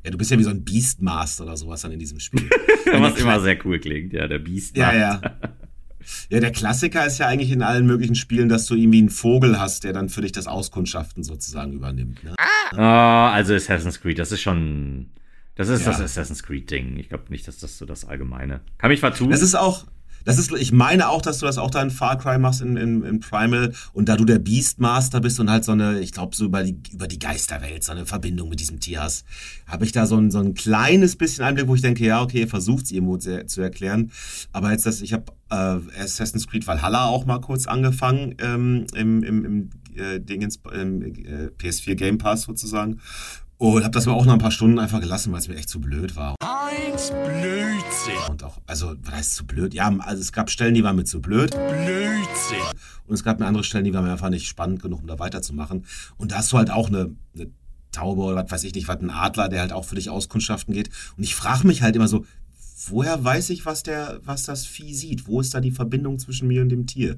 Ja, du bist ja wie so ein Beastmaster oder sowas dann in diesem Spiel. Was immer sehr cool klingt, ja, der Beast. Ja, ja. Ja, der Klassiker ist ja eigentlich in allen möglichen Spielen, dass du irgendwie einen Vogel hast, der dann für dich das Auskundschaften sozusagen übernimmt. Ne? Oh, also Assassin's Creed, das ist schon. Das ist Ja. das Assassin's Creed-Ding. Ich glaube nicht, dass das so das Allgemeine. Kann mich vertun. Das ist auch, Das ist, ich meine auch, dass du das auch da in Far Cry machst in, in, in Primal und da du der Beastmaster bist und halt so eine, ich glaube, so über die, über die Geisterwelt, so eine Verbindung mit diesem Tier hast, habe ich da so ein, so ein kleines bisschen Einblick, wo ich denke, ja, okay, versucht es irgendwo zu, zu erklären. Aber jetzt das, ich habe äh, Assassin's Creed Valhalla auch mal kurz angefangen ähm, im, im, im äh, Dingens, äh, PS4 Game Pass sozusagen. Und habe das aber auch nach ein paar Stunden einfach gelassen, weil es mir echt zu blöd war. Heinz Blödsinn. Und auch, also, was heißt zu blöd? Ja, also es gab Stellen, die waren mir zu blöd. Blödsinn. Und es gab mir andere Stellen, die waren mir einfach nicht spannend genug, um da weiterzumachen. Und da hast du halt auch eine, eine Taube oder was weiß ich nicht, was ein Adler, der halt auch für dich auskundschaften geht. Und ich frage mich halt immer so, woher weiß ich, was der, was das Vieh sieht? Wo ist da die Verbindung zwischen mir und dem Tier?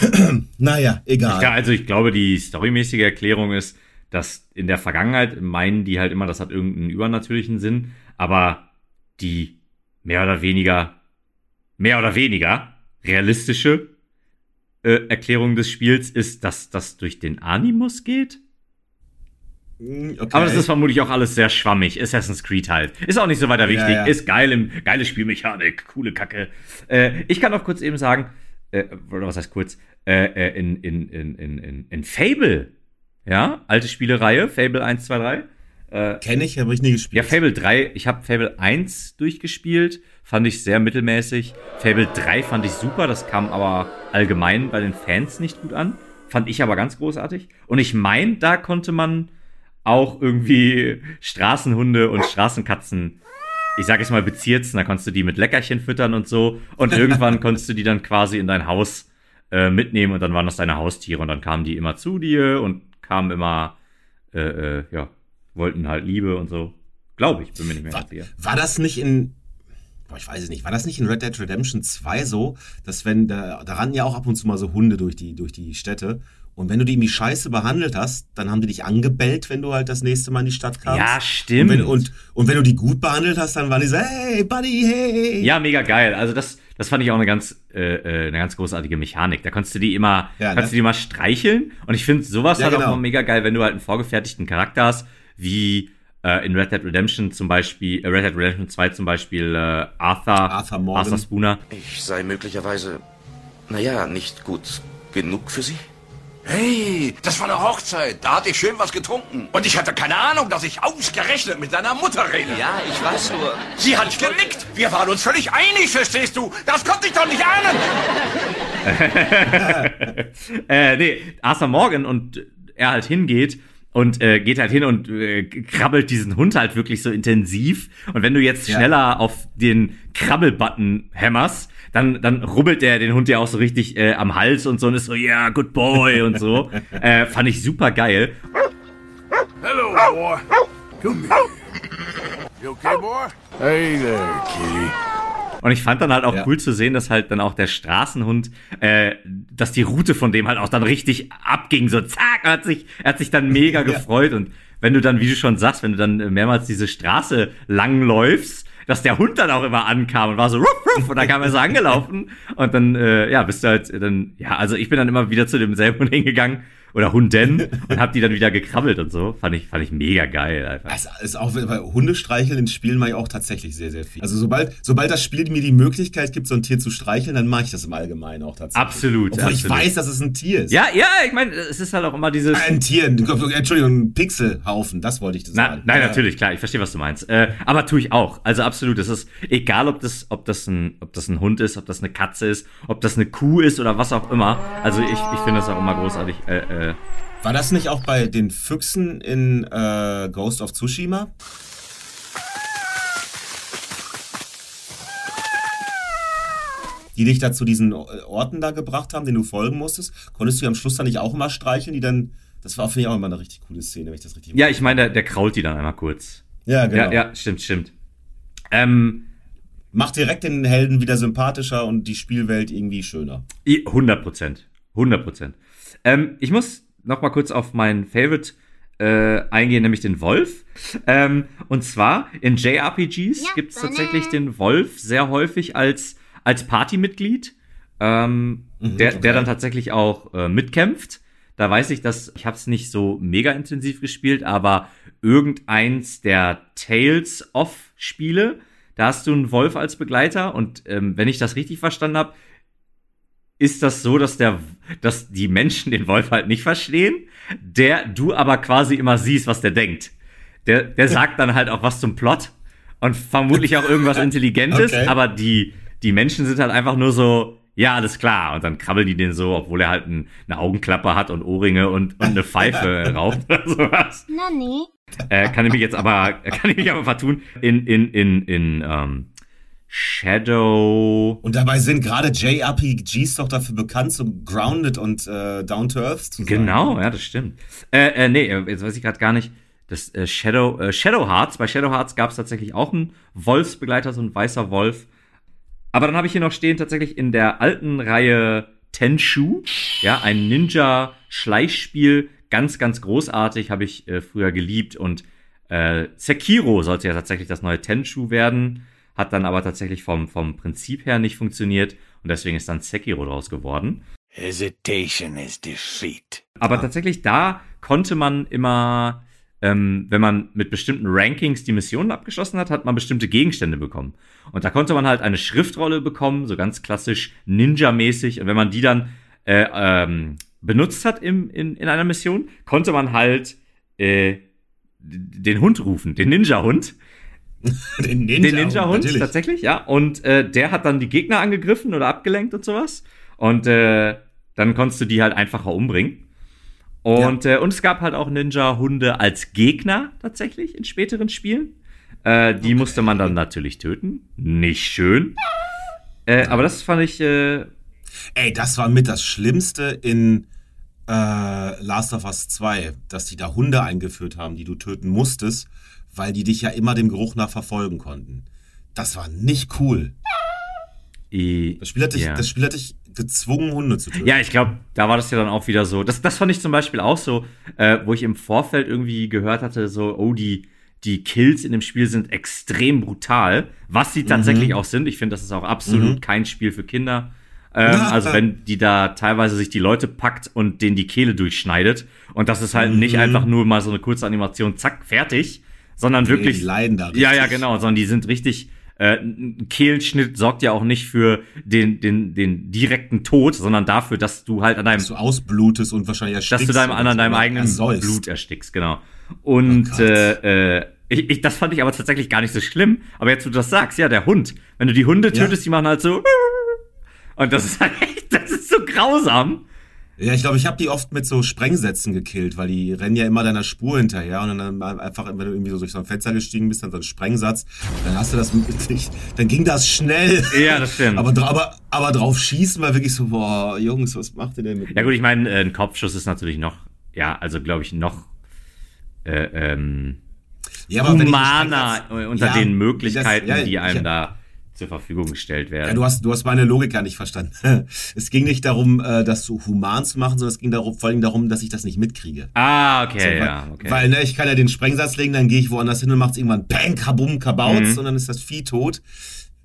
naja, egal. Ja, also ich glaube, die storymäßige Erklärung ist, dass in der Vergangenheit meinen die halt immer, das hat irgendeinen übernatürlichen Sinn, aber die mehr oder weniger, mehr oder weniger realistische äh, Erklärung des Spiels ist, dass das durch den Animus geht. Hm, Okay. Aber das ist vermutlich auch alles sehr schwammig. Assassin's Creed halt. Ist auch nicht so weiter wichtig. Ja, ja. Ist geil im, geile Spielmechanik, coole Kacke. Äh, ich kann auch kurz eben sagen, äh, oder was heißt kurz, äh, äh, in, in, in, in, in, in Fable, ja, alte Spielereihe, Fable 1, 2, 3. Äh, Kenne ich, habe ich nie ja, gespielt. Fable 3, ich habe Fable 1 durchgespielt, fand ich sehr mittelmäßig. Fable 3 fand ich super, das kam aber allgemein bei den Fans nicht gut an. Fand ich aber ganz großartig. Und ich meine, da konnte man auch irgendwie Straßenhunde und Straßenkatzen, ich sag jetzt mal, bezirzen. Da konntest du die mit Leckerchen füttern und so. Und irgendwann konntest du die dann quasi in dein Haus äh, mitnehmen und dann waren das deine Haustiere. Und dann kamen die immer zu dir und kamen immer, äh, äh, ja, wollten halt Liebe und so. Glaube ich, bin mir nicht mehr war, sicher. war das nicht in, boah, ich weiß es nicht, war das nicht in Red Dead Redemption 2 so, dass wenn, da, da rannten ja auch ab und zu mal so Hunde durch die, durch die Städte und wenn du die irgendwie scheiße behandelt hast, dann haben die dich angebellt, wenn du halt das nächste Mal in die Stadt kamst. Ja, stimmt. Und wenn, und, und wenn du die gut behandelt hast, dann waren die so, hey, Buddy, hey. Ja, mega geil. Also das, das fand ich auch eine ganz, äh, äh, eine ganz großartige Mechanik. Da konntest du die immer, Ja, ne? du die mal streicheln. Und ich finde sowas Ja, halt auch genau. immer mega geil, wenn du halt einen vorgefertigten Charakter hast, wie äh, in Red Dead Redemption zum Beispiel, äh, Red Dead Redemption 2 zum Beispiel äh, Arthur, Arthur Morgan. Arthur Spooner. Ich sei möglicherweise, naja, nicht gut genug für Sie? Hey, das war eine Hochzeit. Da hatte ich schön was getrunken. Und ich hatte keine Ahnung, dass ich ausgerechnet mit deiner Mutter rede. Ja, ich weiß nur. Sie hat genickt. Wir waren uns völlig einig, verstehst du? Das konnte ich doch nicht ahnen. äh, nee, Arthur Morgan und er halt hingeht und äh, geht halt hin und äh, krabbelt diesen Hund halt wirklich so intensiv. Und wenn du jetzt Ja. schneller auf den Krabbel-Button hämmerst, dann, dann rubbelt der den Hund ja auch so richtig äh, am Hals und so und ist so, ja, yeah, good boy und so. äh, fand ich super geil. Hello, boy. Come here. You okay, boy? Hey there, kitty. Und ich fand dann halt auch Ja. cool zu sehen, dass halt dann auch der Straßenhund, äh, dass die Route von dem halt auch dann richtig abging. So zack, er hat sich, er hat sich dann mega gefreut. Und wenn du dann, wie du schon sagst, wenn du dann äh, mehrmals diese Straße lang läufst, dass der Hund dann auch immer ankam und war so ruff, ruff, und dann kam er so angelaufen und dann, äh, ja, bist du halt dann, ja, also ich bin dann immer wieder zu demselben Hund hingegangen oder Hunden und hab die dann wieder gekrabbelt und so. Fand ich, fand ich mega geil einfach. Es ist auch, bei Hundestreicheln in Spielen mache ich auch tatsächlich sehr, sehr viel. Also sobald, sobald das Spiel mir die Möglichkeit gibt, so ein Tier zu streicheln, dann mache ich das im Allgemeinen auch tatsächlich. Absolut, Obwohl ich absolut. weiß, dass es ein Tier ist. Ja, ja, ich meine, es ist halt auch immer dieses. Ein Tier, Entschuldigung, ein Pixelhaufen, das wollte ich das Na, sagen. nein, Ja. natürlich, klar, ich verstehe, was du meinst. Äh, aber tue ich auch. Also absolut, es ist egal, ob das, ob das ein, ob das ein Hund ist, ob das eine Katze ist, ob das eine Kuh ist oder was auch immer. Also ich, ich finde das auch immer großartig. Äh, äh, War das nicht auch bei den Füchsen in äh, Ghost of Tsushima? Die dich da zu diesen Orten da gebracht haben, denen du folgen musstest, konntest du die am Schluss dann nicht auch immer streicheln, die dann. Das war, finde ich, auch immer eine richtig coole Szene, wenn ich das richtig ja, ich meine, der, der krault die dann einmal kurz. Ja, genau. Ja, ja, stimmt, stimmt. Ähm, Macht direkt den Helden wieder sympathischer und die Spielwelt irgendwie schöner. i- 100 Prozent. 100 Prozent. Ähm, ich muss noch mal kurz auf meinen Favorite äh, eingehen, nämlich den Wolf. Ähm, und zwar in JRPGs gibt es tatsächlich den Wolf sehr häufig als, als Partymitglied, ähm, der, der dann tatsächlich auch äh, mitkämpft. Da weiß ich, dass ich habe es nicht so mega intensiv gespielt, aber irgendeins der Tales of Spiele, Da hast du einen Wolf als Begleiter und ähm, wenn ich das richtig verstanden habe, ist das so, dass der, dass die Menschen den Wolf halt nicht verstehen, der du aber quasi immer siehst, was der denkt. Der, der sagt dann halt auch was zum Plot und vermutlich auch irgendwas Intelligentes, Okay. aber die, die Menschen sind halt einfach nur so, ja, alles klar. Und dann krabbeln die den so, obwohl er halt ein, eine Augenklappe hat und Ohrringe und, und eine Pfeife raucht oder sowas. Nani? Äh, kann ich mich jetzt aber, kann ich mich aber vertun. In, in, in, in, ähm, Shadow. Und dabei sind gerade JRPGs doch dafür bekannt, so grounded und äh, down to earth zu sein. Genau, ja, das stimmt. Äh, äh, nee, jetzt weiß ich gerade gar nicht. Das äh, Shadow, äh, Shadow Hearts, bei Shadow Hearts gab es tatsächlich auch einen Wolfsbegleiter, so ein weißer Wolf. Aber dann habe ich hier noch stehen, tatsächlich in der alten Reihe Tenshu, ja, ein Ninja-Schleichspiel, ganz, ganz großartig, habe ich äh, früher geliebt. Und äh, Sekiro sollte ja tatsächlich das neue Tenshu werden, hat dann aber tatsächlich vom, vom Prinzip her nicht funktioniert und deswegen ist dann Sekiro draus geworden. Hesitation is defeat. Aber tatsächlich da konnte man immer, ähm, wenn man mit bestimmten Rankings die Missionen abgeschlossen hat, hat man bestimmte Gegenstände bekommen. Und da konnte man halt eine Schriftrolle bekommen, so ganz klassisch Ninja-mäßig. Und wenn man die dann äh, ähm, benutzt hat im, in, in einer Mission, konnte man halt äh, den Hund rufen, den Ninja-Hund. Den Den Ninja-Hund, Ninja-Hund, natürlich. tatsächlich, ja. Und äh, der hat dann die Gegner angegriffen oder abgelenkt und sowas. Und äh, dann konntest du die halt einfacher umbringen. Und, äh, und es gab halt auch Ninja-Hunde als Gegner tatsächlich in späteren Spielen. Äh, die musste man dann natürlich töten. Nicht schön. Äh, aber das fand ich. Äh, Ey, das war mit das Schlimmste in Last of Us 2, dass die da Hunde eingeführt haben, die du töten musstest, weil die dich ja immer dem Geruch nach verfolgen konnten. Das war nicht cool. Das Spiel hat dich, ja. das Spiel hat dich gezwungen, Hunde zu töten. Ja, ich glaube, da war das ja dann auch wieder so. Das, das fand ich zum Beispiel auch so, äh, wo ich im Vorfeld irgendwie gehört hatte, so, oh, die, die Kills in dem Spiel sind extrem brutal, was sie tatsächlich Mhm. auch sind. Ich finde, das ist auch absolut Mhm. kein Spiel für Kinder. Ähm, also wenn die da teilweise sich die Leute packt und denen die Kehle durchschneidet und das ist halt nicht Mhm. einfach nur mal so eine kurze Animation, zack, fertig, sondern Nee, wirklich die leiden da Ja, ja, richtig. genau, sondern die sind richtig äh, ein Kehlenschnitt sorgt ja auch nicht für den, den, den direkten Tod, sondern dafür, dass du halt an deinem Dass du ausblutest und wahrscheinlich erstickst. dass du deinem, an so, deinem eigenen ersäufst. Blut erstickst, genau. Und Oh äh, äh, ich, ich, das fand ich aber tatsächlich gar nicht so schlimm. Aber jetzt, wo du das sagst, ja, der Hund. Wenn du die Hunde Ja. tötest, die machen halt so. Und das ist halt echt, das ist so grausam. Ja, ich glaube, ich habe die oft mit so Sprengsätzen gekillt, weil die rennen ja immer deiner Spur hinterher und dann einfach, wenn du irgendwie so durch so ein Fenster gestiegen bist, dann so ein Sprengsatz, dann hast du das sich, dann ging das schnell. Ja, das stimmt. Aber, aber, aber drauf schießen war wirklich so, boah, Jungs, was macht ihr denn mit Ja gut, ich meine, äh, ein Kopfschuss ist natürlich noch, ja, also glaube ich noch äh, ähm, Ja, humaner unter Ja, den Möglichkeiten, das- ja, die einem ich- da zur Verfügung gestellt werden. Ja, du hast, du hast meine Logik gar nicht verstanden. Es ging nicht darum, äh, das so human zu machen, sondern es ging darum, vor allem darum, dass ich das nicht mitkriege. ah, okay, So, weil, ja, okay. Weil, ne, ich kann ja den Sprengsatz legen, dann gehe ich woanders hin und macht's irgendwann Bang, Kabum, Kabauz Mhm. und dann ist das Vieh tot.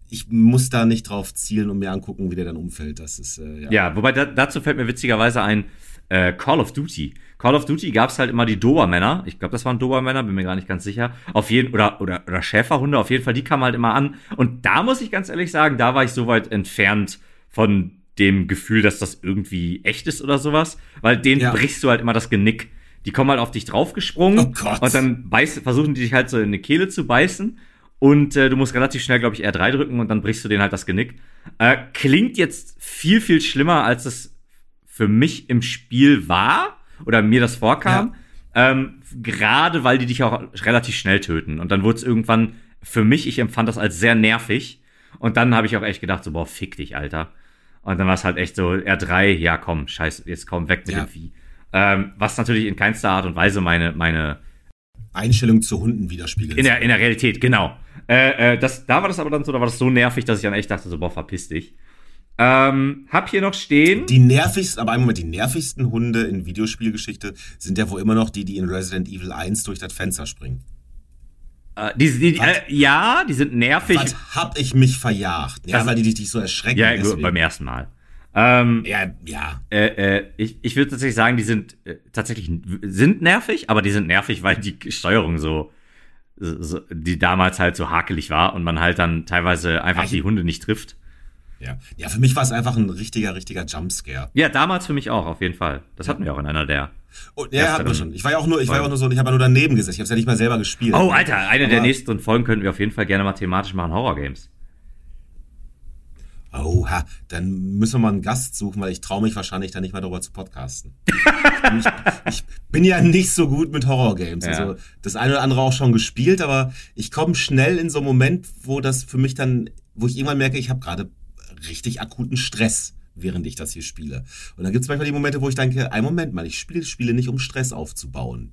Ich muss da nicht drauf zielen und mir angucken, wie der dann umfällt. Das ist, äh, ja. Ja, wobei da, dazu fällt mir witzigerweise ein äh, Call of Duty. Call of Duty gab's halt immer die Dobermänner. Ich glaube, das waren Dobermänner, bin mir gar nicht ganz sicher. Auf jeden oder oder oder Schäferhunde. Auf jeden Fall, die kamen halt immer an. Und da muss ich ganz ehrlich sagen, da war ich so weit entfernt von dem Gefühl, dass das irgendwie echt ist oder sowas, weil denen Ja. brichst du halt immer das Genick. Die kommen halt auf dich draufgesprungen Oh Gott. und dann beiß, versuchen die dich halt so in eine Kehle zu beißen. Und äh, du musst relativ schnell, glaube ich, R3 drücken und dann brichst du denen halt das Genick. Äh, klingt jetzt viel, viel schlimmer, als es für mich im Spiel war oder mir das vorkam. Ähm, gerade weil die dich auch relativ schnell töten. Und dann wurde es irgendwann für mich, ich empfand das als sehr nervig. Und dann habe ich auch echt gedacht, so, boah, fick dich, Alter. Und dann war es halt echt so, R3, ja komm, scheiß, jetzt komm weg mit Ja. dem Vieh. Ähm, was natürlich in keinster Art und Weise meine, meine Einstellung zu Hunden widerspiegelt. in der, in der Realität, genau. Äh, äh, das, da war das aber dann so, da war das so nervig, dass ich dann echt dachte, so, boah, verpiss dich. Ähm, hab hier noch stehen. Die nervigsten, aber einmal die nervigsten Hunde in Videospielgeschichte sind ja wohl immer noch die, die in Resident Evil 1 durch das Fenster springen. Äh, die, die, äh, ja, die sind nervig. Was hab ich mich verjagt? Ja, Das- weil die dich so erschrecken. Ja, gut, deswegen. beim ersten Mal. Ähm, Ja, ja. äh, äh, ich ich würde tatsächlich sagen, die sind äh, tatsächlich sind nervig, aber die sind nervig, weil die Steuerung so so, die damals halt so hakelig war und man halt dann teilweise einfach die Hunde nicht trifft. Ja. ja, für mich war es einfach ein richtiger, richtiger Jumpscare. Ja, damals für mich auch, auf jeden Fall. Das hatten wir auch in einer der. Oh, ja, hatten wir schon. Ich war ja auch nur, ich war ja auch nur so, ich habe ja nur daneben gesessen. Ich habe es ja nicht mal selber gespielt. Oh, Alter, eine Aber- der nächsten Folgen könnten wir auf jeden Fall gerne mal thematisch machen, Horror-Games. Oha, dann müssen wir mal einen Gast suchen, weil ich traue mich wahrscheinlich dann nicht mal darüber zu podcasten. ich, ich bin ja nicht so gut mit Horrorgames. Ja. Also das eine oder andere auch schon gespielt, aber ich komme schnell in so einen Moment, wo das für mich dann, wo ich irgendwann merke, ich habe gerade richtig akuten Stress, während ich das hier spiele. Und dann gibt es manchmal die Momente, wo ich denke, ein Moment mal, ich spiele Spiele nicht, um Stress aufzubauen.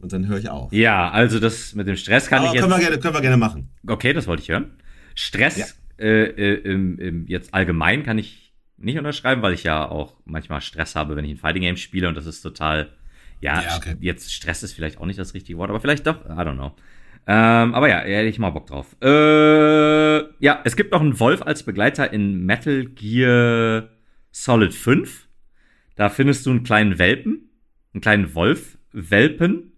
Und dann höre ich auf. Ja, also das mit dem Stress kann Aber ich jetzt. können, wir gerne, können wir gerne machen. Okay, das wollte ich hören. Stress Ja. äh, äh, im, im, jetzt allgemein kann ich nicht unterschreiben, weil ich ja auch manchmal Stress habe, wenn ich ein Fighting Game spiele und das ist total, ja, Ja, okay. jetzt Stress ist vielleicht auch nicht das richtige Wort, aber vielleicht doch, I don't know. Ähm, aber ja, hätte ich mal Bock drauf. Äh, ja, es gibt noch einen Wolf als Begleiter in Metal Gear Solid 5. Da findest du einen kleinen Welpen, einen kleinen Wolf-Welpen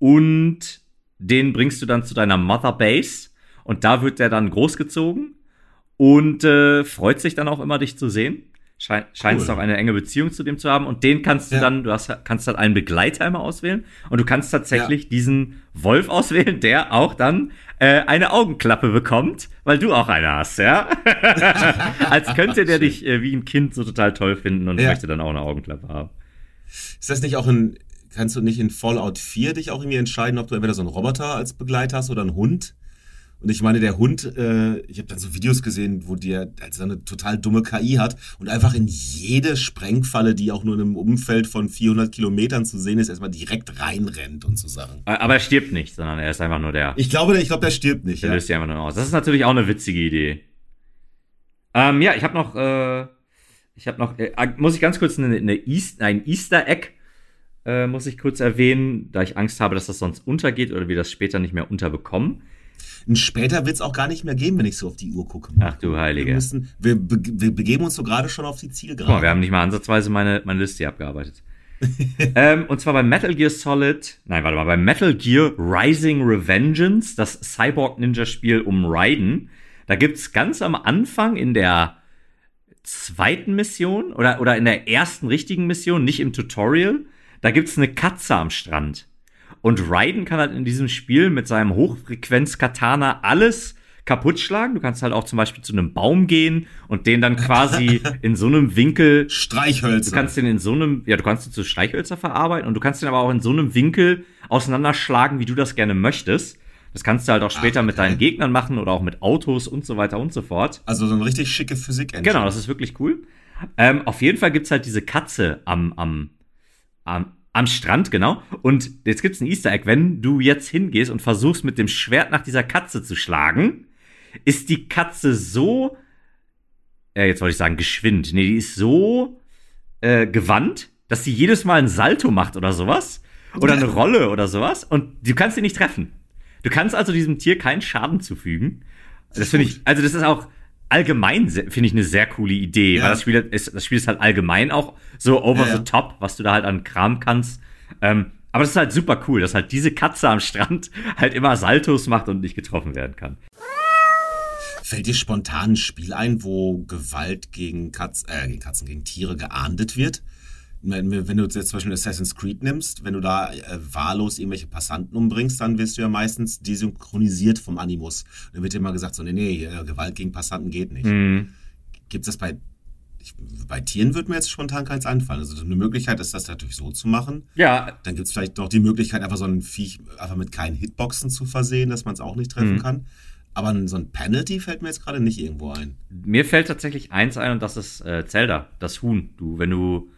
und den bringst du dann zu deiner Mother Base und da wird der dann großgezogen und äh, freut sich dann auch immer, dich zu sehen. Schein, Scheinst Cool. auch eine enge Beziehung zu dem zu haben und den kannst du Ja. dann, du hast, kannst dann einen Begleiter immer auswählen und du kannst tatsächlich diesen Wolf auswählen, der auch dann äh, eine Augenklappe bekommt, weil du auch eine hast, ja? Als könnte der dich äh, wie ein Kind so total toll finden und Ja. möchte dann auch eine Augenklappe haben. Ist das nicht auch in, kannst du nicht in Fallout 4 dich auch irgendwie entscheiden, ob du entweder so einen Roboter als Begleiter hast oder einen Hund? Und ich meine, der Hund, äh, ich habe dann so Videos gesehen, wo der also eine total dumme KI hat und einfach in jede Sprengfalle, die auch nur in einem Umfeld von 400 Kilometern zu sehen ist, erstmal direkt reinrennt und so Sachen. Aber er stirbt nicht, sondern er ist einfach nur der. Ich glaube, der- ich glaube, der stirbt nicht. Der Ja. löst die einfach nur aus. Das ist natürlich auch eine witzige Idee. Ähm, ja, ich habe noch, äh, ich habe noch, äh, muss ich ganz kurz eine, eine East, ein Easter Egg, äh, muss ich kurz erwähnen, da ich Angst habe, dass das sonst untergeht oder wir das später nicht mehr unterbekommen. Und später wird es auch gar nicht mehr geben, wenn ich so auf die Uhr gucke. Ach du Wir, Heilige. müssen, wir, be wir begeben uns so gerade schon auf die Guck mal, Zielgerade. wir haben nicht mal ansatzweise meine, meine Liste hier abgearbeitet. ähm, und zwar bei Metal Gear Solid, nein, warte mal, bei Metal Gear Rising Revengeance, das Cyborg-Ninja-Spiel um Raiden. Da gibt's ganz am Anfang in der zweiten Mission oder, oder in der ersten richtigen Mission, nicht im Tutorial, da gibt's eine Katze am Strand. Und Raiden kann halt in diesem Spiel mit seinem Hochfrequenz-Katana alles kaputt schlagen. Du kannst halt auch zum Beispiel zu einem Baum gehen und den dann quasi in so einem Winkel. Streichhölzer. Du kannst den in so einem, ja, du kannst ihn zu Streichhölzer verarbeiten und du kannst den aber auch in so einem Winkel auseinanderschlagen, wie du das gerne möchtest. Das kannst du halt auch später mit deinen Gegnern machen oder auch mit Autos und so weiter und so fort. Also so eine richtig schicke physik -Engine. Genau, das ist wirklich cool. Ähm, auf jeden Fall gibt's halt diese Katze am, am, am, am Strand, genau. Und jetzt gibt's ein Easter Egg. Wenn du jetzt hingehst und versuchst, mit dem Schwert nach dieser Katze zu schlagen, ist die Katze so, äh, jetzt wollte ich sagen, geschwind. Nee, die ist so äh, gewandt, dass sie jedes Mal ein Salto macht oder sowas. Oder eine Rolle oder sowas. Und du kannst sie nicht treffen. Du kannst also diesem Tier keinen Schaden zufügen. Das finde ich, also das ist auch allgemein, finde ich, eine sehr coole Idee, Ja. weil das Spiel, ist, das Spiel ist halt allgemein auch so over ja. the top, was du da halt an Kram kannst. Ähm, aber das ist halt super cool, dass halt diese Katze am Strand halt immer Saltos macht und nicht getroffen werden kann. Fällt dir spontan ein Spiel ein, wo Gewalt gegen, Katz, äh, gegen Katzen, gegen Tiere geahndet wird? Wenn du jetzt zum Beispiel Assassin's Creed nimmst, wenn du da äh, wahllos irgendwelche Passanten umbringst, dann wirst du ja meistens desynchronisiert vom Animus. Dann wird dir immer gesagt, so, nee, nee, Gewalt gegen Passanten geht nicht. Mhm. Gibt es das bei, ich, bei Tieren wird mir jetzt spontan keins einfallen. Also eine Möglichkeit ist das natürlich so zu machen. Ja, Dann gibt es vielleicht noch die Möglichkeit, einfach so ein Viech einfach mit keinen Hitboxen zu versehen, dass man es auch nicht treffen Mhm. kann. Aber so ein Penalty fällt mir jetzt gerade nicht irgendwo ein. mir fällt tatsächlich eins ein und das ist äh, Zelda, das Huhn. Du, wenn du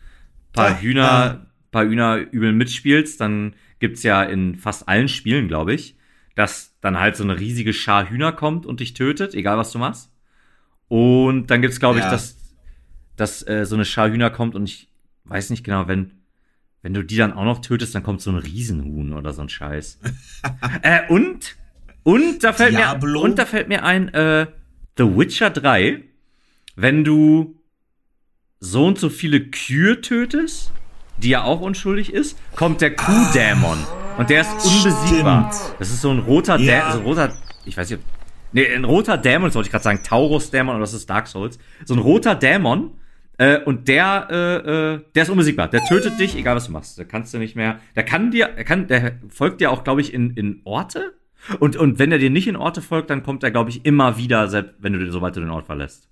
paar Ah, Hühner, ah. paar Hühner übel mitspielst, dann gibt's ja in fast allen Spielen, glaube ich, dass dann halt so eine riesige Schar Hühner kommt und dich tötet, egal was du machst. Und dann gibt's, glaube ich, Ja. dass, dass äh, so eine Schar Hühner kommt und ich weiß nicht genau, wenn, wenn du die dann auch noch tötest, dann kommt so ein Riesenhuhn oder so ein Scheiß. äh, und, und da fällt Diablo? mir, und da fällt mir ein, äh, The Witcher 3, wenn du so und so viele Kühe tötest, die ja auch unschuldig ist, kommt der Kuhdämon. Und der ist unbesiegbar. Stimmt. Das ist so ein roter Ja. Dämon, so ein roter, ich weiß nicht, nee, ein roter Dämon, das wollte ich gerade sagen, Taurus-Dämon, oder das ist Dark Souls. So ein roter Dämon, äh, und der, äh, äh, der ist unbesiegbar. Der tötet dich, egal was du machst. Da kannst du nicht mehr, der kann dir, er kann, der folgt dir auch, glaube ich, in, in Orte. Und, und wenn er dir nicht in Orte folgt, dann kommt er, glaube ich, immer wieder, selbst wenn du, sobald du den Ort verlässt.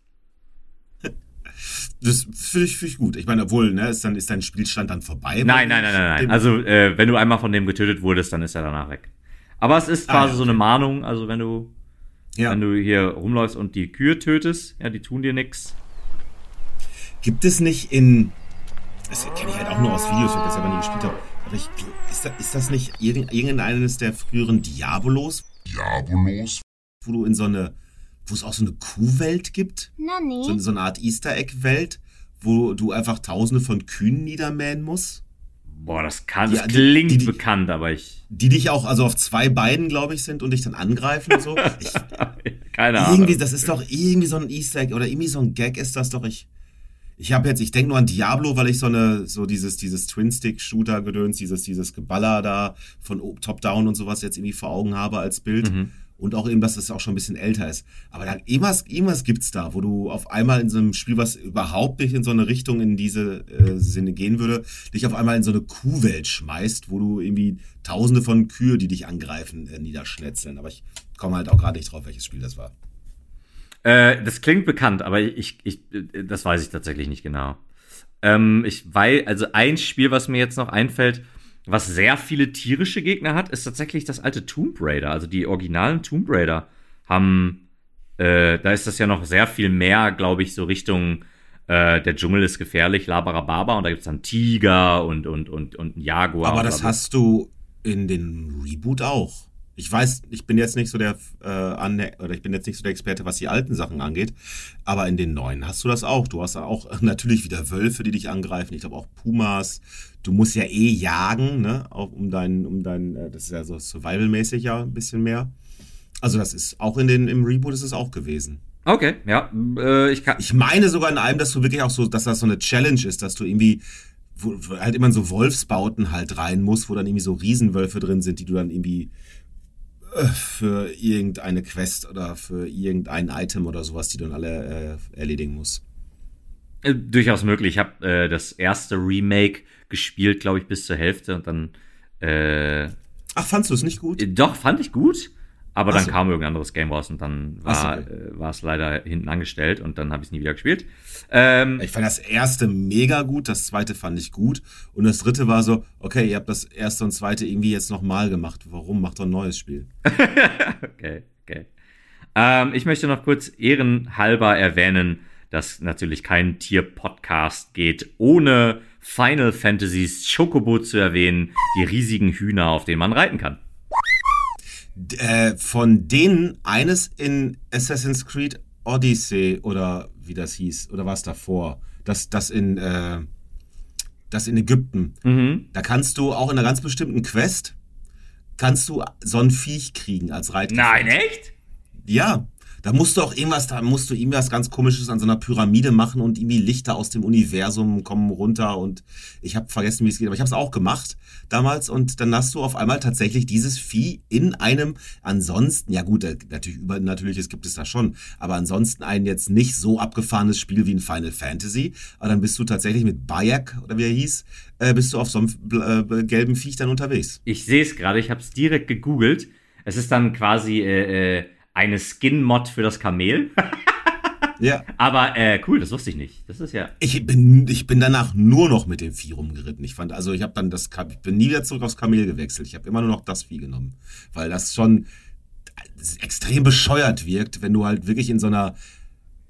Das finde ich, find ich gut. Ich meine, obwohl, ne, ist dann ist dein Spielstand dann vorbei. Nein, nein, nein, nein, nein. Also, äh, wenn du einmal von dem getötet wurdest, dann ist er danach weg. Aber es ist Ah, quasi ja, so eine Mahnung, also wenn du, Ja. wenn du hier rumläufst und die Kühe tötest, ja, die tun dir nix. Gibt es nicht in. Das kenne ich halt auch nur aus Videos, ich das selber nie gespielt habe. Aber ich, ist, da, ist das nicht irgend- irgendeines der früheren Diabolos? Diabolos? Wo du in so eine. Wo es auch so eine Kuhwelt gibt? Nani? So, so eine Art Easter Egg-Welt, wo du einfach tausende von Kühen niedermähen musst? Boah, das kann, Ja, das die- klingt die- die- bekannt, aber ich, Die dich auch also auf zwei Beinen, glaube ich, sind und dich dann angreifen und so. Ich, keine Ahnung. irgendwie, das ist doch irgendwie so ein Easter Egg oder irgendwie so ein Gag ist das doch. Ich, ich habe jetzt, ich denke nur an Diablo, weil ich so eine, so dieses, dieses Twin-Stick-Shooter-Gedöns, dieses, dieses Geballer da von Top-Down und sowas jetzt irgendwie vor Augen habe als Bild. Mhm. Und auch eben, dass das auch schon ein bisschen älter ist. Aber da, irgendwas, irgendwas gibt's da, wo du auf einmal in so einem Spiel, was überhaupt nicht in so eine Richtung in diese äh, Sinne gehen würde, dich auf einmal in so eine Kuhwelt schmeißt, wo du irgendwie tausende von Kühe, die dich angreifen, äh, niederschnetzeln. Aber ich komme halt auch gerade nicht drauf, welches Spiel das war. Äh, das klingt bekannt, aber ich, ich, äh, das weiß ich tatsächlich nicht genau. Ähm, ich weiß, also ein Spiel, was mir jetzt noch einfällt, was sehr viele tierische Gegner hat, ist tatsächlich das alte Tomb Raider. Also die originalen Tomb Raider haben, äh, da ist das ja noch sehr viel mehr, glaube ich, so Richtung äh, der Dschungel ist gefährlich, Labarababa und da gibt's dann Tiger und, und, und, und einen Jaguar. Aber das hast du in den Reboot auch. Ich weiß, ich bin jetzt nicht so der äh, oder ich bin jetzt nicht so der Experte, was die alten Sachen angeht, aber in den neuen hast du das auch. Du hast auch natürlich wieder Wölfe, die dich angreifen. Ich glaube auch Pumas. Du musst ja eh jagen, ne, auch um dein, um dein, äh, das ist ja so Survival-mäßig ja ein bisschen mehr. Also das ist auch in den im Reboot ist es auch gewesen. Okay, ja, äh, ich kann. Ich meine sogar in einem, dass du wirklich auch so, dass das so eine Challenge ist, dass du irgendwie wo, halt immer so Wolfsbauten halt rein musst, wo dann irgendwie so Riesenwölfe drin sind, die du dann irgendwie für irgendeine Quest oder für irgendein Item oder sowas, die du dann alle äh, erledigen musst. Äh, durchaus möglich. Ich habe äh, das erste Remake gespielt, glaube ich, bis zur Hälfte und dann. Äh, Ach, fandst du es nicht gut? äh, doch, fand ich gut. Aber Ach dann so. kam irgendein anderes Game raus und dann so, äh, war es leider hinten angestellt und dann habe ich es nie wieder gespielt. Ähm, Ich fand das erste mega gut, das zweite fand ich gut und das dritte war so, okay, ihr habt das erste und zweite irgendwie jetzt nochmal gemacht. Warum? Macht doch ein neues Spiel. okay, okay. Ähm, ich möchte noch kurz ehrenhalber erwähnen, dass natürlich kein Tier-Podcast geht, ohne Final Fantasies Chocobo zu erwähnen, die riesigen Hühner, auf denen man reiten kann. Äh, von denen eines in Assassin's Creed Odyssey oder wie das hieß, oder war es davor? Das, das in, äh, das in Ägypten. Mhm. Da kannst du auch in einer ganz bestimmten Quest, kannst du so ein Viech kriegen als Reitgefährt. Nein, echt? Ja. Da musst du auch irgendwas, da musst du irgendwas ganz komisches an so einer Pyramide machen und irgendwie Lichter aus dem Universum kommen runter und ich habe vergessen, wie es geht, aber ich habe es auch gemacht damals und dann hast du auf einmal tatsächlich dieses Vieh in einem ansonsten, ja gut, äh, natürlich übernatürliches gibt es da schon, aber ansonsten ein jetzt nicht so abgefahrenes Spiel wie ein Final Fantasy, aber dann bist du tatsächlich mit Bayek oder wie er hieß, äh, bist du auf so einem äh, gelben Viech dann unterwegs. Ich sehe es gerade, ich habe es direkt gegoogelt. Es ist dann quasi äh, äh, eine Skin-Mod für das Kamel. Ja. Aber äh, cool, das wusste ich nicht. Das ist ja. Ich bin, ich bin danach nur noch mit dem Vieh rumgeritten. Ich fand, also ich habe dann das, ich bin nie wieder zurück aufs Kamel gewechselt. Ich habe immer nur noch das Vieh genommen, weil das schon extrem bescheuert wirkt, wenn du halt wirklich in so einer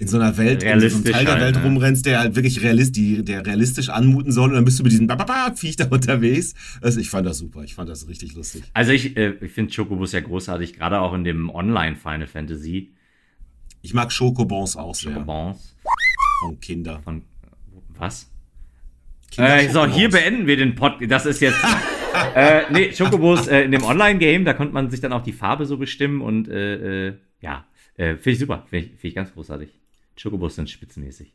in so einer Welt, in so einem Realistisch Teil der halt, Welt ne? rumrennst, der halt wirklich realist, die, der realistisch anmuten soll und dann bist du mit diesem Viech da unterwegs. Also ich fand das super. Ich fand das richtig lustig. Also ich, äh, ich finde Chocobos ja großartig, gerade auch in dem Online Final Fantasy. Ich mag Schokobons auch sehr. Chocobons. Von Kinder. Von was? Kinder Äh, so, hier beenden wir den Pod. Das ist jetzt. äh, nee, Chocobos äh, in dem Online-Game, da konnte man sich dann auch die Farbe so bestimmen und äh, äh, ja, äh, finde ich super. Finde ich, find ich ganz großartig. Chocobos sind spitzenmäßig.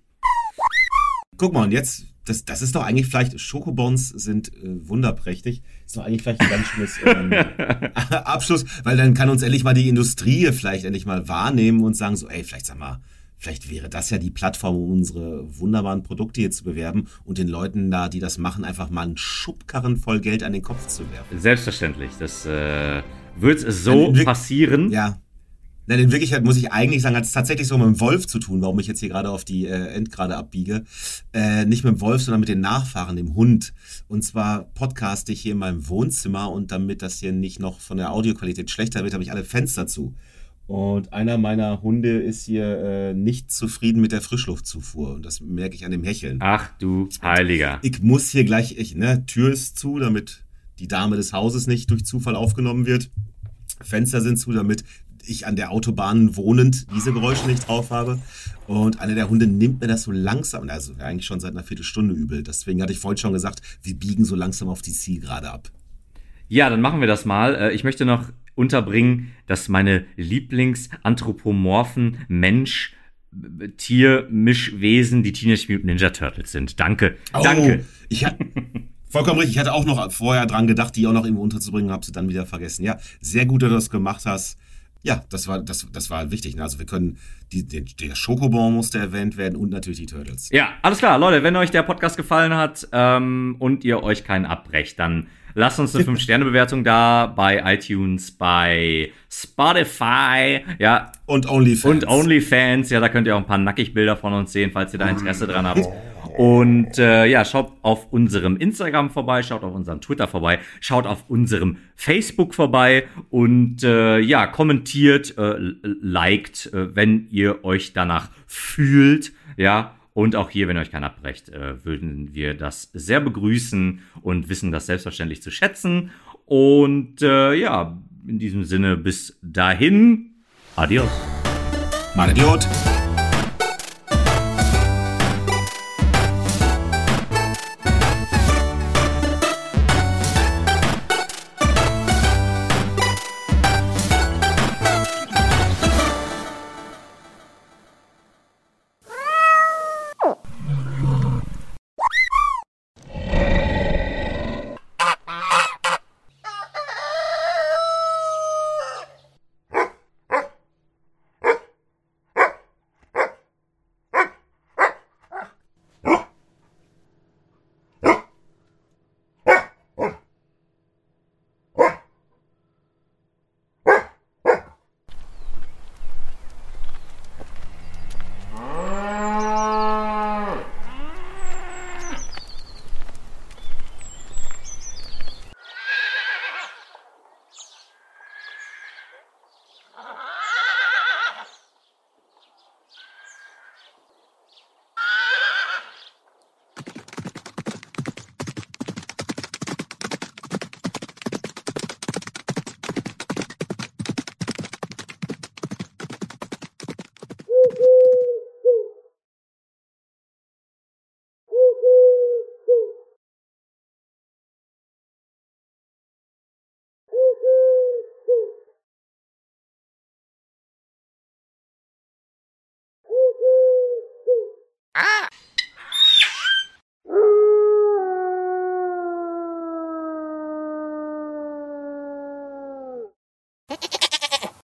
Guck mal, und jetzt das, das ist doch eigentlich vielleicht, Schokobons sind äh, wunderprächtig. Ist doch eigentlich vielleicht ein ganz schönes ähm, Abschluss, weil dann kann uns endlich mal die Industrie vielleicht endlich mal wahrnehmen und sagen so, ey, vielleicht sag mal, vielleicht wäre das ja die Plattform, um unsere wunderbaren Produkte hier zu bewerben und den Leuten da, die das machen, einfach mal einen Schubkarren voll Geld an den Kopf zu werfen. Selbstverständlich. Das äh, wird so passieren. Ja. Nein, in Wirklichkeit muss ich eigentlich sagen, hat es tatsächlich so mit dem Wolf zu tun, warum ich jetzt hier gerade auf die äh, Endgrade abbiege. Äh, nicht mit dem Wolf, sondern mit den Nachfahren, dem Hund. Und zwar podcaste ich hier in meinem Wohnzimmer und damit das hier nicht noch von der Audioqualität schlechter wird, habe ich alle Fenster zu. Und einer meiner Hunde ist hier äh, nicht zufrieden mit der Frischluftzufuhr. Und das merke ich an dem Hecheln. Ach du Heiliger. Ich muss hier gleich, ich, ne, Tür ist zu, damit die Dame des Hauses nicht durch Zufall aufgenommen wird. Fenster sind zu, damit ich an der Autobahn wohnend diese Geräusche nicht drauf habe. Und einer der Hunde nimmt mir das so langsam, also eigentlich schon seit einer Viertelstunde übel. Deswegen hatte ich vorhin schon gesagt, wir biegen so langsam auf die Zielgerade ab. Ja, dann machen wir das mal. Äh, ich möchte noch unterbringen, dass meine Lieblingsanthropomorphen Mensch Tier-Mischwesen die Teenage Mutant Ninja Turtles sind. Danke. Oh, Danke. Ich hab, vollkommen richtig. Ich hatte auch noch vorher dran gedacht, die auch noch irgendwo unterzubringen, habe sie dann wieder vergessen. Ja, sehr gut, dass du das gemacht hast. Ja, das war, das, das war wichtig. Ne? Also wir können, die, der, der Schokobon musste erwähnt werden und natürlich die Turtles. Ja, alles klar, Leute, wenn euch der Podcast gefallen hat ähm, und ihr euch keinen abbrecht, dann lasst uns eine 5-Sterne-Bewertung da bei iTunes, bei Spotify, ja. Und OnlyFans. Und OnlyFans, ja, da könnt ihr auch ein paar Nackigbilder von uns sehen, falls ihr da Interesse dran habt. Und äh, ja, schaut auf unserem Instagram vorbei, schaut auf unserem Twitter vorbei, schaut auf unserem Facebook vorbei und äh, ja, kommentiert, äh, liked, äh, wenn ihr euch danach fühlt, ja. Und auch hier, wenn euch keiner abbrecht, äh, würden wir das sehr begrüßen und wissen das selbstverständlich zu schätzen. Und äh, ja, in diesem Sinne, bis dahin, adios. Mal Idiot.